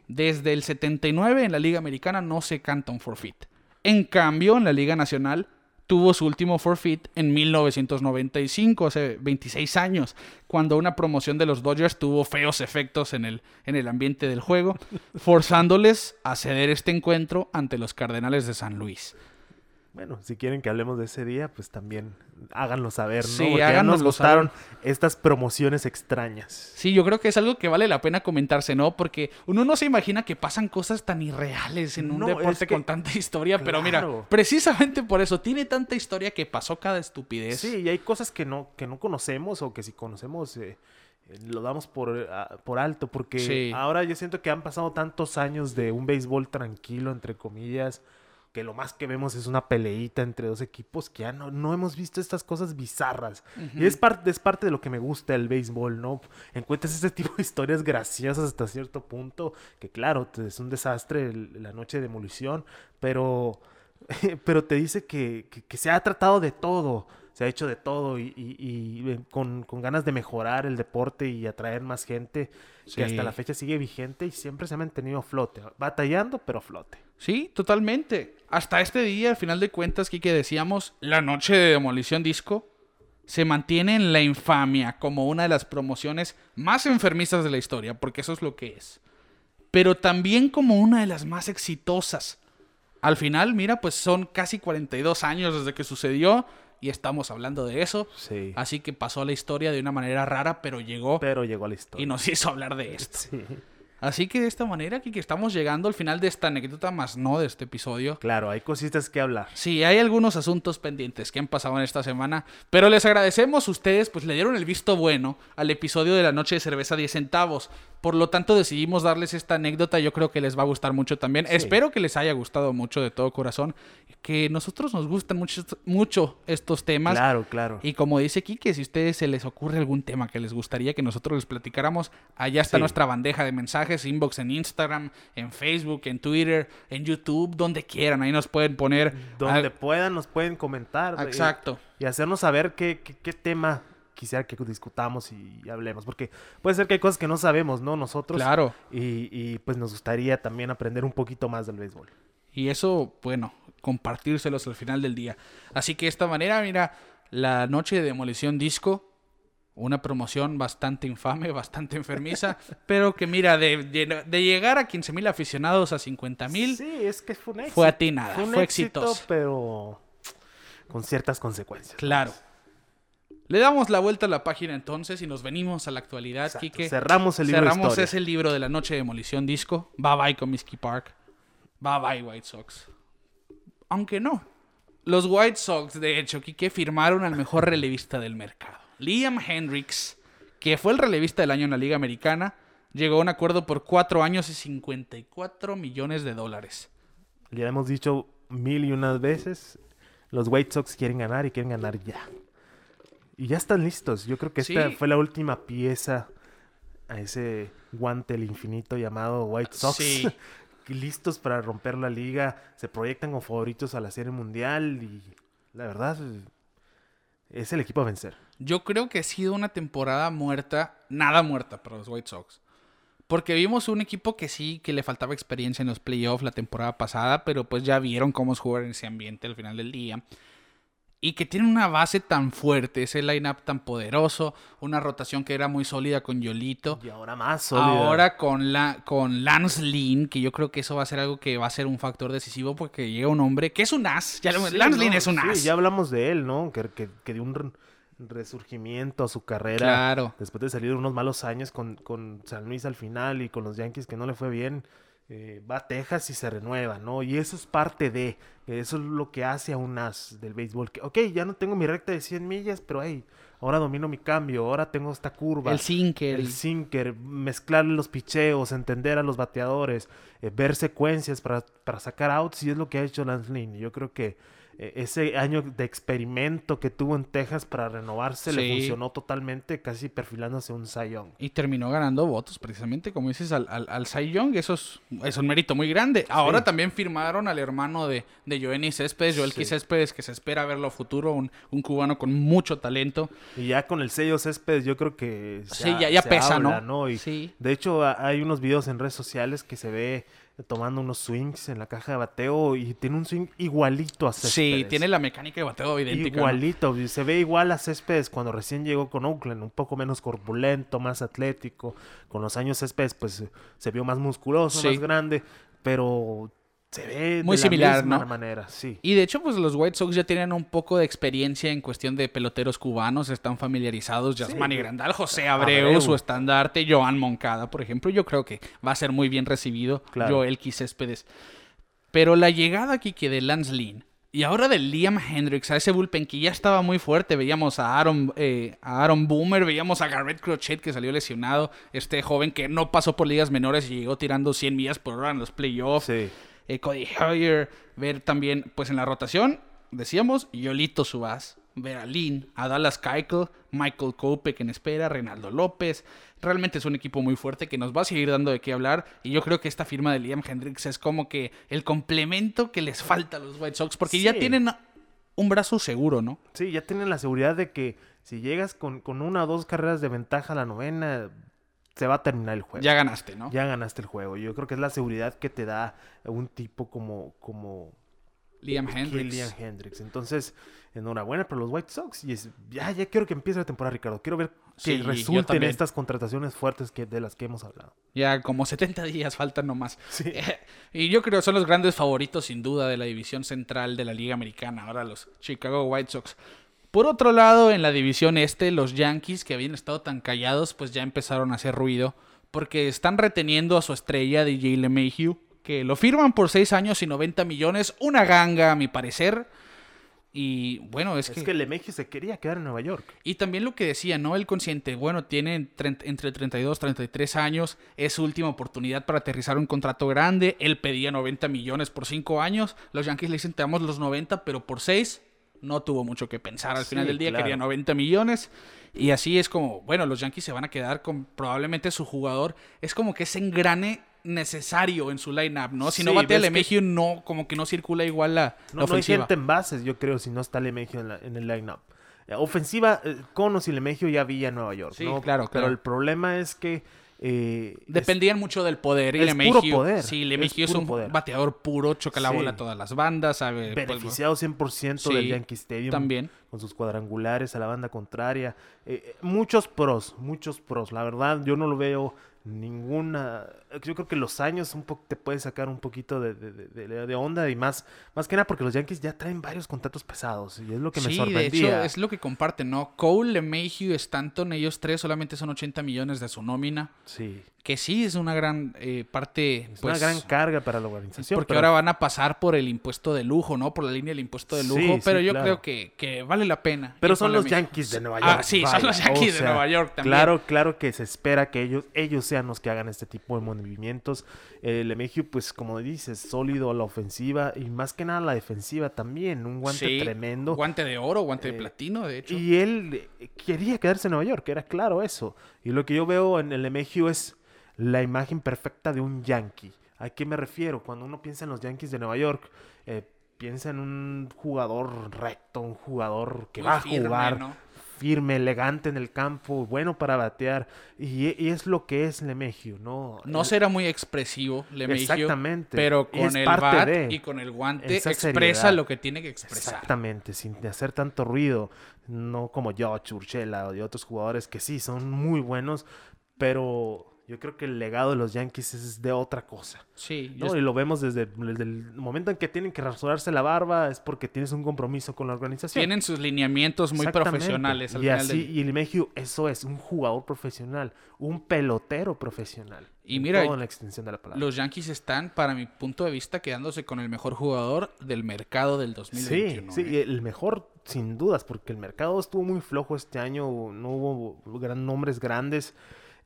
Desde el 79 en la Liga Americana no se canta un forfeit. En cambio, en la Liga Nacional tuvo su último forfeit en 1995, hace 26 años, cuando una promoción de los Dodgers tuvo feos efectos en el, en el ambiente del juego, forzándoles a ceder este encuentro ante los Cardenales de San Luis. Bueno, si quieren que hablemos de ese día, pues también háganlo saber, ¿no? Sí, Porque ya nos gustaron estas promociones extrañas. Sí, yo creo que es algo que vale la pena comentarse, ¿no? Porque uno no se imagina que pasan cosas tan irreales en un No, deporte es que- con tanta historia, pero mira, precisamente por eso tiene tanta historia que pasó cada estupidez. Sí, y hay cosas que no, que no conocemos o que si conocemos eh, eh, lo damos por, ah, por alto, porque Sí. ahora yo siento que han pasado tantos años de un béisbol tranquilo, entre comillas, que lo más que vemos es una peleita entre dos equipos, que ya no, no hemos visto estas cosas bizarras. Y es, parte es parte de lo que me gusta del béisbol, ¿no? Encuentras este tipo de historias graciosas hasta cierto punto, que claro, es un desastre el- la noche de demolición, pero, pero te dice que, que- que se ha tratado de todo, se ha hecho de todo y, y- y, eh, con, con ganas de mejorar el deporte y atraer más gente, Sí. que hasta la fecha sigue vigente y siempre se ha mantenido flote, batallando, pero flote. Sí, totalmente. Hasta este día, al final de cuentas, que decíamos, la noche de demolición disco se mantiene en la infamia como una de las promociones más enfermizas de la historia, porque eso es lo que es. Pero también como una de las más exitosas. Al final, mira, pues son casi 42 años desde que sucedió y estamos hablando de eso. Sí. Así que pasó a la historia de una manera rara, pero llegó Pero llegó a la historia. y nos hizo hablar de esto. Sí. Así que de esta manera, que estamos llegando al final de esta anécdota, más no de este episodio. Claro, hay cositas que hablar. Sí, hay algunos asuntos pendientes que han pasado en esta semana, pero les agradecemos ustedes, pues le dieron el visto bueno al episodio de la noche de cerveza 10 centavos. Por lo tanto, decidimos darles esta anécdota, yo creo que les va a gustar mucho también. Sí. Espero que les haya gustado mucho de todo corazón, que nosotros nos gustan mucho, mucho estos temas. Claro, claro. Y como dice Kike, si a ustedes se les ocurre algún tema que les gustaría que nosotros les platicáramos, allá está Sí. nuestra bandeja de mensajes, inbox en Instagram, en Facebook, en Twitter, en YouTube, donde quieran. Ahí nos pueden poner. Donde al- puedan nos pueden comentar. Exacto. Y hacernos saber qué, qué, qué tema quisiera que discutamos y hablemos. Porque puede ser que hay cosas que no sabemos, ¿no? Nosotros. Claro. Y, y, pues nos gustaría también aprender un poquito más del béisbol. Y eso, bueno, compartírselos al final del día. Así que de esta manera, mira, la noche de demolición disco, una promoción bastante infame, bastante enfermiza, pero que mira, de, de- de llegar a 15 mil aficionados a 50 mil, Sí, es que fue un éxito. fue atinada, Fue un fue éxito, exitoso. pero con ciertas consecuencias. Claro. Le damos la vuelta a la página entonces y nos venimos a la actualidad, Exacto. Quique. Cerramos el libro Cerramos historia. ese libro de la noche de demolición disco. Bye bye Comiskey Park. Bye bye White Sox. Aunque no. Los White Sox, de hecho, Quique, firmaron al mejor relevista del mercado. Liam Hendricks, que fue el relevista del año en la Liga Americana, llegó a un acuerdo por cuatro años y 54 millones de dólares. Ya hemos dicho mil y unas veces, los White Sox quieren ganar y quieren ganar ya. Y ya están listos. Yo creo que esta Sí. fue la última pieza a ese guante del infinito llamado White Sox. Sí. listos para romper la liga. Se proyectan como favoritos a la Serie Mundial y la verdad es el equipo a vencer. Yo creo que ha sido una temporada muerta, nada muerta para los White Sox. Porque vimos un equipo que sí, que le faltaba experiencia en los playoffs la temporada pasada, pero pues ya vieron cómo es jugar en ese ambiente al final del día. Y que tiene una base tan fuerte, ese lineup tan poderoso, una rotación que era muy sólida con Yolito. Y ahora más sólida. Ahora con, la, con Lance Lynn, que yo creo que eso va a ser algo que va a ser un factor decisivo porque llega un hombre que es un as. Ya Sí, Lance no, Lynn es un sí, as. ya hablamos de él, ¿no? Que, que, que dio un re- resurgimiento a su carrera. Claro. Después de salir unos malos años con, con San Luis al final y con los Yankees que no le fue bien. Eh, va a Texas y se renueva, ¿no? Y eso es parte de, eso es lo que hace a un as del béisbol. Que, ok, ya no tengo mi recta de 100 millas, pero hey, ahora domino mi cambio, ahora tengo esta curva. El sinker. El sinker, mezclar los picheos, entender a los bateadores, eh, ver secuencias para, para sacar outs, y es lo que ha hecho Lance Lynn. Yo creo que ese año de experimento que tuvo en Texas para renovarse le funcionó totalmente, casi perfilándose un Cy Young. Y terminó ganando votos, precisamente, como dices, al, al, al Cy Young. Eso es, es un mérito muy grande. Ahora también firmaron al hermano de, de Joenny Céspedes, Joel Sí. Céspedes, que se espera verlo a futuro, un, un cubano con mucho talento. Y ya con el sello Céspedes, yo creo que se Sí, ha- ya, ya se pesa, habla, ¿no? Y. De hecho, hay unos videos en redes sociales que se ve tomando unos swings en la caja de bateo y tiene un swing igualito a Céspedes. Sí, tiene la mecánica de bateo idéntica. ¿no? Igualito, y se ve igual a Céspedes cuando recién llegó con Oakland, un poco menos corpulento, más atlético. Con los años Céspedes, pues se vio más musculoso, Sí. más grande, pero se ve Muy de similar, la misma ¿no? manera, sí. Y de hecho, pues los White Sox ya tienen un poco de experiencia en cuestión de peloteros cubanos, están familiarizados. Yasmani Sí. Grandal, José Abreu, Abreu. su estandarte, Joan Moncada, por ejemplo. Yo creo que va a ser muy bien recibido. Claro. Joel Céspedes. Pero la llegada aquí que de Lance Lynn y ahora de Liam Hendricks a ese bullpen que ya estaba muy fuerte. Veíamos a Aaron, eh, a Aaron Boomer, veíamos a Garrett Crochet que salió lesionado. Este joven que no pasó por ligas menores y llegó tirando 100 millas por hora en los playoffs Sí. Eh, Cody Hoyer, ver también, pues en la rotación, decíamos, Yolito Subás, ver a Lynn, a Dallas Keuchel, Michael Kopech en espera, Reinaldo López. Realmente es un equipo muy fuerte que nos va a seguir dando de qué hablar. Y yo creo que esta firma de Liam Hendricks es como que el complemento que les falta a los White Sox, porque ya tienen un brazo seguro, ¿no? Sí, ya tienen la seguridad de que si llegas con, con una o dos carreras de ventaja a la novena, se va a terminar el juego. Ya ganaste, ¿no? Ya ganaste el juego. Yo creo que es la seguridad que te da un tipo como, como Liam Hendricks. Liam Hendricks. Entonces, enhorabuena para los White Sox. Y es, ya, ya quiero que empiece la temporada, Ricardo. Quiero ver que Sí, resulten estas contrataciones fuertes que, de las que hemos hablado. Ya como 70 días faltan nomás. Sí. Y yo creo que son los grandes favoritos sin duda de la división central de la Liga Americana, ahora los Chicago White Sox. Por otro lado, en la división este, los Yankees, que habían estado tan callados, pues ya empezaron a hacer ruido, porque están reteniendo a su estrella DJ LeMahieu, que lo firman por 6 años y 90 millones, una ganga a mi parecer. Y bueno, es, Es que... que Lemegio se quería quedar en Nueva York. Y también lo que decía, ¿no? El consciente, bueno, tiene tre- entre 32 y 33 años, es su última oportunidad para aterrizar un contrato grande. Él pedía 90 millones por 5 años. Los Yankees le dicen, te damos los 90, pero por 6 no tuvo mucho que pensar. Al Sí, final del día claro. quería 90 millones. Y así es como, bueno, los Yankees se van a quedar con probablemente su jugador. Es como que ese engrane necesario en su lineup, ¿no? Si no Sí, batea ves que- LeMahieu, no, como que no circula igual la, la No, no hay ofensiva. gente en bases, yo creo, si no está Lemegio en, la- en el lineup. Eh, Ofensiva, eh, Conos y Lemegio ya había en Nueva York, Sí, ¿no? claro, Pero claro. el problema es que... eh, es- Dependían mucho del poder. Y es LeMahieu, puro poder, Sí, es LeMahieu es, un poder. bateador puro, choca la Sí. bola a todas las bandas, sabe. pues, beneficiado 100% Sí, del Yankee Stadium. también. Con con sus cuadrangulares a la banda contraria. Eh, eh, muchos pros, muchos pros. La verdad, yo no lo veo ninguna. Yo creo que los años un poco te puede sacar un poquito de, de, de, de, onda y más, más que nada porque los Yankees ya traen varios contratos pesados y es lo que me sorprendía. Sí, de hecho es lo que comparten, ¿no? Cole, LeMahieu, Stanton, ellos tres solamente son 80 millones de su nómina. Sí. Que sí es una gran eh, parte. Es pues, una gran carga para la organización. Porque pero- ahora van a pasar por el impuesto de lujo, ¿no? Por la línea del impuesto de lujo. Sí, sí, pero yo claro. creo que, que vale la pena. Pero son los. Yankees de Nueva Ah, York. sí, son los Yankees o de Nueva York también. Claro, claro que se espera que ellos, ellos sean los que hagan este tipo de movimientos. El LeMahieu, pues como dices, sólido a la ofensiva y más que nada a la defensiva también. Un guante Sí, tremendo. Guante de oro, guante de Eh, platino, de hecho. Y él eh, quería quedarse en Nueva York, era claro eso. Y lo que yo veo en el LeMahieu es la imagen perfecta de un Yankee. ¿A qué me refiero? Cuando uno piensa en los Yankees de Nueva York, eh, piensa en un jugador recto, un jugador que Muy va a firme, jugar ¿no? Firme, elegante en el campo, bueno para batear. Y, y es lo que es LeMahieu, ¿no? No El- será muy expresivo, LeMahieu, Exactamente. pero es con el bat de y con el guante esa expresa seriedad. lo que tiene que expresar. Exactamente, sin hacer tanto ruido, no como George Urchela y otros jugadores que sí son muy buenos, pero yo creo que el legado de los Yankees es de otra cosa. Sí, yo ¿no? Y lo vemos desde, desde el momento en que tienen que rasurarse la barba, es porque tienes un compromiso con la organización. tienen sus lineamientos muy profesionales al y final así, del- y el Mayhew, eso es, un jugador profesional, un pelotero profesional. Y mira, todo en la extensión de la palabra. Los Yankees están, para mi punto de vista, quedándose con el mejor jugador del mercado del 2021. Sí, sí, ¿eh? el mejor sin dudas, porque el mercado estuvo muy flojo este año, no hubo gran, nombres grandes,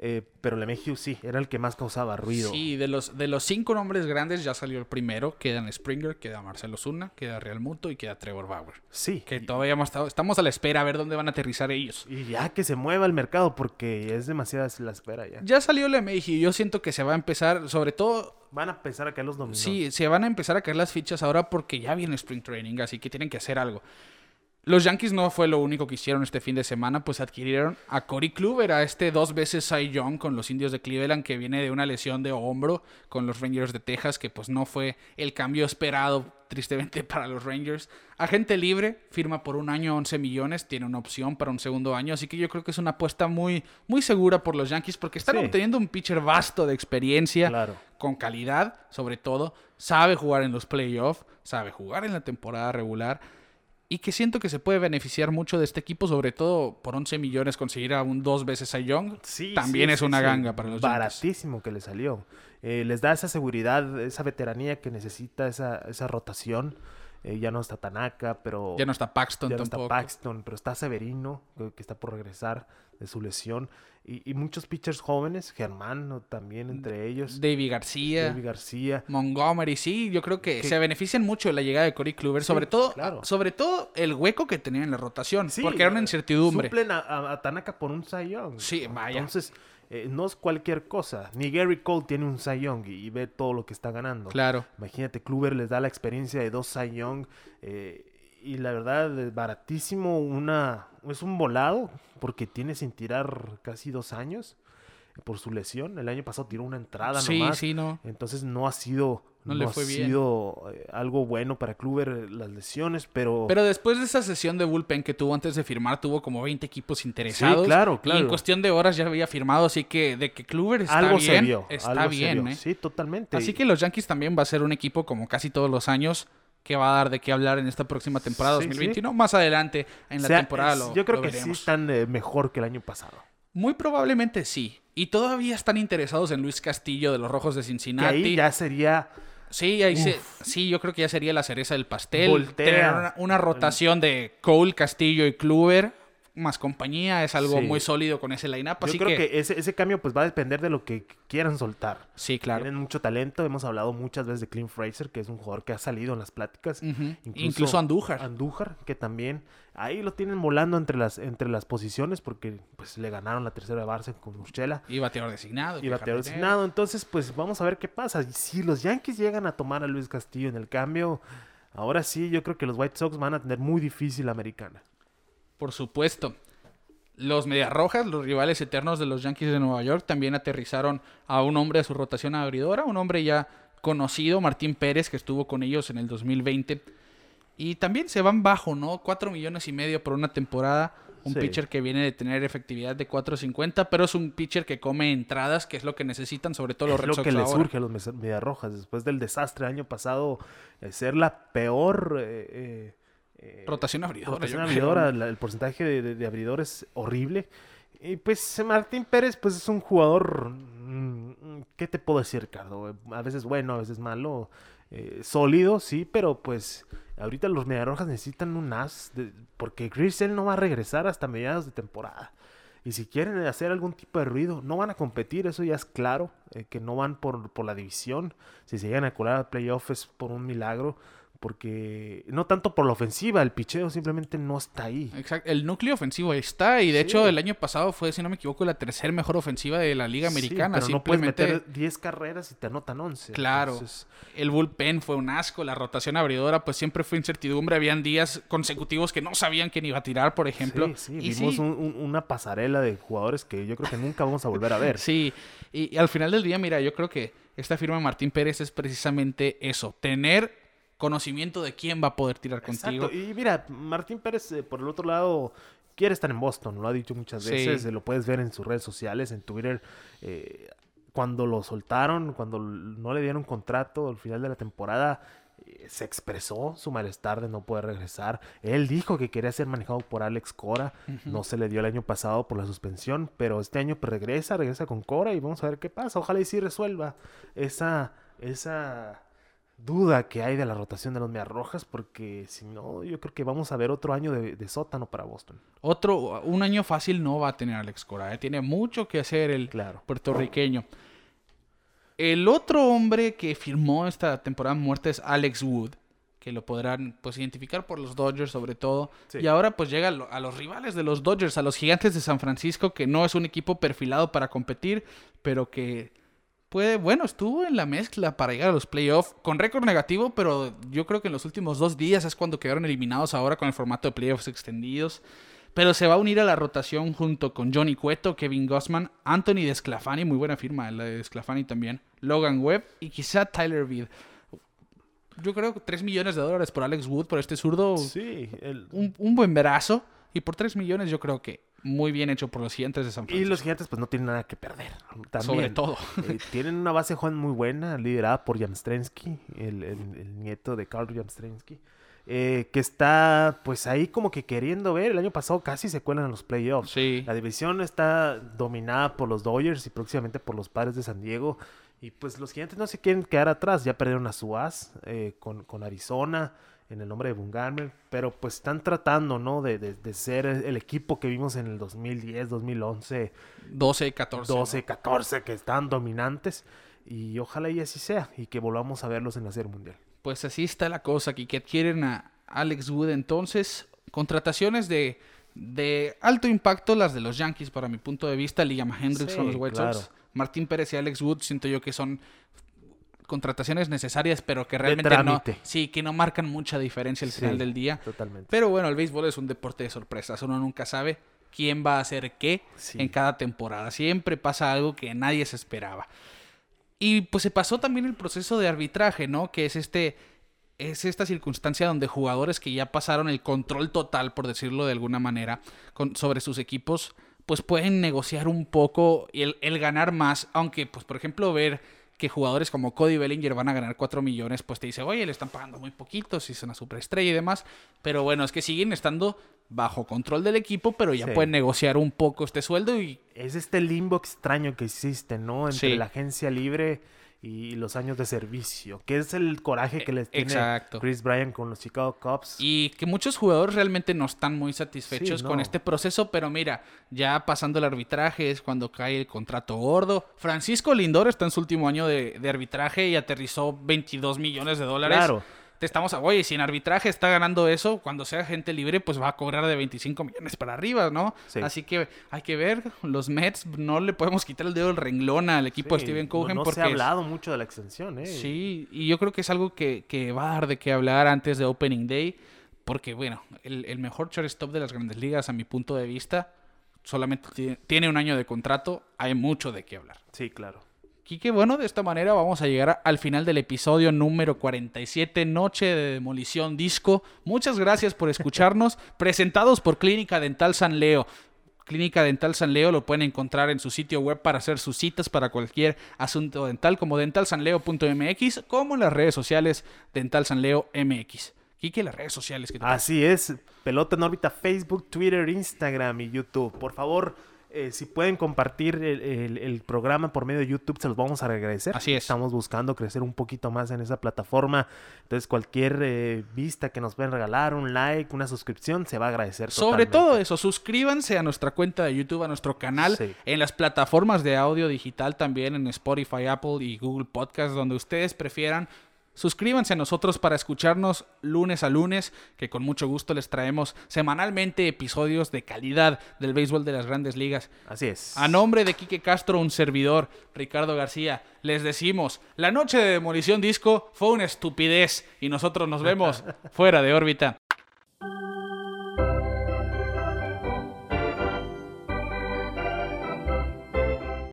eh, pero Lemegio sí, era el que más causaba ruido. Sí, de los, de los cinco nombres grandes ya salió el primero. Quedan Springer, queda Marcelo Zuna, queda Real Muto y queda Trevor Bauer. Sí, Que y- todavía hemos estado- estamos a la espera a ver dónde van a aterrizar ellos. y, ya que se mueva el mercado, porque es demasiada la espera ya. Ya salió LeMahieu y yo siento que se va a empezar, sobre todo, Van a pensar a caer los dominó. sí, se van a empezar a caer las fichas ahora porque ya viene Spring Training, así que tienen que hacer algo. Los Yankees no fue lo único que hicieron este fin de semana, pues adquirieron a Corey Kluber, a este dos veces Cy Young con los Indios de Cleveland, que viene de una lesión de hombro con los Rangers de Texas, que pues no fue el cambio esperado, tristemente, para los Rangers. Agente libre, firma por un año 11 millones, tiene una opción para un segundo año, así que yo creo que es una apuesta muy, muy segura por los Yankees, porque están Sí. obteniendo un pitcher vasto de experiencia Claro. con calidad, sobre todo, sabe jugar en los playoffs, sabe jugar en la temporada regular y que siento que se puede beneficiar mucho de este equipo, sobre todo por 11 millones conseguir a un dos veces a Young. Sí, también sí, es sí, una ganga para los Yankees. Baratísimo que le salió. Eh, les da esa seguridad, esa veteranía que necesita esa, esa rotación. Eh, ya no está Tanaka, pero... Ya no está Paxton ya no está. Paxton, pero está Severino, que, que está por regresar de su lesión. Y, y muchos pitchers jóvenes, Germán también entre ellos. Davy García. David García. Montgomery, sí, yo creo que Que- se benefician mucho de la llegada de Corey Kluber, Sí, sobre todo, claro. sobre todo el hueco que tenía en la rotación, Sí, porque era una eh, incertidumbre. Suplen a, a- a Tanaka por un Cy Young. Sí, vaya. Entonces, eh, no es cualquier cosa. Ni Gary Cole tiene un Cy Young y, y ve todo lo que está ganando. Claro. Imagínate, Kluber les da la experiencia de dos Cy Young. eh, y la verdad, es baratísimo. Una, es un volado porque tiene sin tirar casi dos años por su lesión. El año pasado tiró una entrada Sí, nomás. sí, no. Entonces no ha sido, No no le ha fue bien. sido eh, algo bueno para Kluber eh, las lesiones, pero... Pero después de esa sesión de bullpen que tuvo antes de firmar, tuvo como 20 equipos interesados. claro, Y en claro. cuestión de horas ya había firmado, así que de que Kluber está algo bien, se vio. está algo se bien, vio. ¿eh? Sí, totalmente. Así que los Yankees también va a ser un equipo como casi todos los años que va a dar de qué hablar en esta próxima temporada Sí, 2021. Más adelante en la O sea, temporada lo Yo creo lo que sí veremos. están eh, mejor que el año pasado. Muy probablemente sí. Y todavía están interesados en Luis Castillo de los Rojos de Que Cincinnati. ahí ya sería... Sí, ahí se- sí, yo creo que ya sería la cereza del pastel. Voltea. Tener una, una rotación de Cole, Castillo y Kluber más compañía es algo Sí. muy sólido con ese line-up. Yo Así creo que, que, ese, ese cambio pues va a depender de lo que quieran soltar. sí, claro. Tienen mucho talento. Hemos hablado muchas veces de Clint Fraser, que es un jugador que ha salido en las pláticas. Ujú. Incluso Andújar. Andújar, que también ahí lo tienen volando entre las, entre las posiciones porque pues le ganaron la tercera base con Urchela. Y bateador designado. Y bateador designado. Entonces, pues vamos a ver qué pasa. Si los Yankees llegan a tomar a Luis Castillo en el cambio, ahora sí, yo creo que los White Sox van a tener muy difícil la americana. Por supuesto. Los Medias Rojas, los rivales eternos de los Yankees de Nueva York, también aterrizaron a un hombre a su rotación abridora, un hombre ya conocido, Martín Pérez, que estuvo con ellos en el 2020. Y también se van bajo, ¿no? Cuatro millones y medio por una temporada. Un Sí. pitcher que viene de tener efectividad de 4.50, pero es un pitcher que come entradas, que es lo que necesitan, sobre todo los es Red lo Sox que le ahora. surge a los Mediarrojas después del desastre del año pasado, eh, ser la peor eh, eh, eh, Rotación abridora. rotación yo creo. abridora, la- el porcentaje de, de, de abridores horrible. Y pues Martín Pérez, pues es un jugador, mm, ¿qué te puedo decir, Ricardo? A veces bueno, a veces malo, eh, sólido, sí, pero pues ahorita los Mediarrojas necesitan un as, de- porque Grisel no va a regresar hasta mediados de temporada. Y si quieren hacer algún tipo de ruido, no van a competir, eso ya es claro, eh, que no van por, por la división. Si se llegan a colar a playoffs es por un milagro, porque no tanto por la ofensiva, el picheo simplemente no está ahí. Exacto. El núcleo ofensivo está. Y de Sí. hecho, el año pasado fue, si no me equivoco, la tercera mejor ofensiva de la Liga Sí, Americana. pero no puedes meter 10 carreras y te anotan 11. Claro. entonces, el bullpen fue un asco. La rotación abridora, pues siempre fue incertidumbre. Habían días consecutivos que no sabían quién iba a tirar, por ejemplo. sí, sí, Y vimos sí, un- un- una pasarela de jugadores que yo creo que nunca vamos a volver a ver. Sí, y, y al final del día, mira, yo creo que esta firma de Martín Pérez es precisamente eso, tener conocimiento de quién va a poder tirar contigo. Y mira, Martín Pérez, eh, por el otro lado, quiere estar en Boston, lo ha dicho muchas veces, eh, lo puedes ver en sus redes sociales, en Twitter. eh, cuando lo soltaron, cuando no le dieron contrato al final de la temporada, eh, se expresó su malestar de no poder regresar. Él dijo que quería ser manejado por Alex Cora, no se le dio el año pasado por la suspensión, pero este año pues, regresa, regresa con Cora y vamos a ver qué pasa. Ojalá y sí resuelva esa, esa duda que hay de la rotación de los Medias Rojas, porque si no, yo creo que vamos a ver otro año de, de sótano para Boston. Otro, un año fácil no va a tener Alex Cora, ¿eh? tiene mucho que hacer el Claro. puertorriqueño. El otro hombre que firmó esta temporada muerta es Alex Wood, que lo podrán pues identificar por los Dodgers sobre todo. Sí. Y ahora pues llega a los rivales de los Dodgers, a los gigantes de San Francisco, que no es un equipo perfilado para competir, pero que puede, bueno, estuvo en la mezcla para llegar a los playoffs con récord negativo, pero yo creo que en los últimos dos días es cuando quedaron eliminados ahora con el formato de playoffs extendidos. Pero se va a unir a la rotación junto con Johnny Cueto, Kevin Gossman, Anthony Desclafani, muy buena firma la de Desclafani también, Logan Webb y quizá Tyler Bead. Yo creo que 3 millones de dólares por Alex Wood, por este zurdo, Sí, el- un, un buen verazo. Y por 3 millones yo creo que muy bien hecho por los gigantes de San y Francisco. los gigantes pues no tienen nada que perder. También. Sobre todo. Eh, tienen una base joven muy buena, liderada por Jamstrensky, el, el- el nieto de Carl Jamstrensky, eh, que está pues ahí como que queriendo ver. El año pasado casi se cuelan en los playoffs. Sí. La división está dominada por los Dodgers y próximamente por los Padres de San Diego. Y pues los gigantes no se quieren quedar atrás. Ya perdieron a su as eh, con, con Arizona en el nombre de Bungarmer. Pero pues están tratando, ¿no? De, de- de ser el equipo que vimos en el 2010, 2011, 12, 14. 12, 14, que están dominantes. Y ojalá y así sea. Y que volvamos a verlos en la Serie Mundial. Pues así está la cosa, aquí que adquieren a Alex Wood entonces. Contrataciones de, de alto impacto, las de los Yankees para mi punto de vista. Liam Hendricks Sí, con los White claro. Sox. Martín Pérez y Alex Wood siento yo que son contrataciones necesarias, pero que realmente no, sí, que no marcan mucha diferencia al Sí, final del día. Totalmente. Pero bueno, el béisbol es un deporte de sorpresas. Uno nunca sabe quién va a hacer qué Sí. en cada temporada. Siempre pasa algo que nadie se esperaba. Y pues se pasó también el proceso de arbitraje, ¿no? Que es este es esta circunstancia donde jugadores que ya pasaron el control total, por decirlo de alguna manera, con, sobre sus equipos, pues pueden negociar un poco el, el ganar más, aunque, pues, por ejemplo, ver que jugadores como Cody Bellinger van a ganar 4 millones, pues te dice, oye, le están pagando muy poquito, si es una superestrella y demás, pero bueno, es que siguen estando bajo control del equipo, pero ya Sí. pueden negociar un poco este sueldo y Es este limbo extraño que existe, ¿no? Entre Sí. la agencia libre y los años de servicio, que es el coraje que les tiene exacto. Chris Bryan con los Chicago Cubs. Y que muchos jugadores realmente no están muy satisfechos Sí, con este proceso, pero mira, ya pasando el arbitraje es cuando cae el contrato gordo. Francisco Lindor está en su último año de, de arbitraje y aterrizó 22 millones de dólares. Claro. Te estamos, oye, si en arbitraje está ganando eso, cuando sea gente libre, pues va a cobrar de 25 millones para arriba, ¿no? Sí. Así que hay que ver, los Mets no le podemos quitar el dedo del renglón al equipo de Steven no- Cohen no, porque se ha es- hablado mucho de la extensión, ¿eh? Sí, y yo creo que es algo que, que va a dar de qué hablar antes de Opening Day, porque bueno, el, el mejor shortstop de las grandes ligas, a mi punto de vista, solamente tiene un año de contrato, hay mucho de qué hablar. Sí, claro. Quique, bueno, de esta manera vamos a llegar al final del episodio número 47, Noche de Demolición Disco. Muchas gracias por escucharnos, presentados por Clínica Dental San Leo. Clínica Dental San Leo lo pueden encontrar en su sitio web para hacer sus citas para cualquier asunto dental como dentalsanleo.mx como en las redes sociales Dental San Leo MX. Quique, las redes sociales que te Así es, Pelota en órbita, Facebook, Twitter, Instagram y YouTube. Por favor, eh, si pueden compartir el, el- el programa por medio de YouTube, se los vamos a agradecer. Así es. Estamos buscando crecer un poquito más en esa plataforma. Entonces, cualquier eh, vista que nos pueden regalar, un like, una suscripción, se va a agradecer. Sobre totalmente. todo eso, suscríbanse a nuestra cuenta de YouTube, a nuestro canal, Sí. en las plataformas de audio digital también, en Spotify, Apple y Google Podcast, donde ustedes prefieran. Suscríbanse a nosotros para escucharnos lunes a lunes, que con mucho gusto les traemos semanalmente episodios de calidad del béisbol de las grandes ligas. Así es. A nombre de Quique Castro, un servidor, Ricardo García, les decimos, la noche de demolición disco fue una estupidez y nosotros nos vemos fuera de órbita.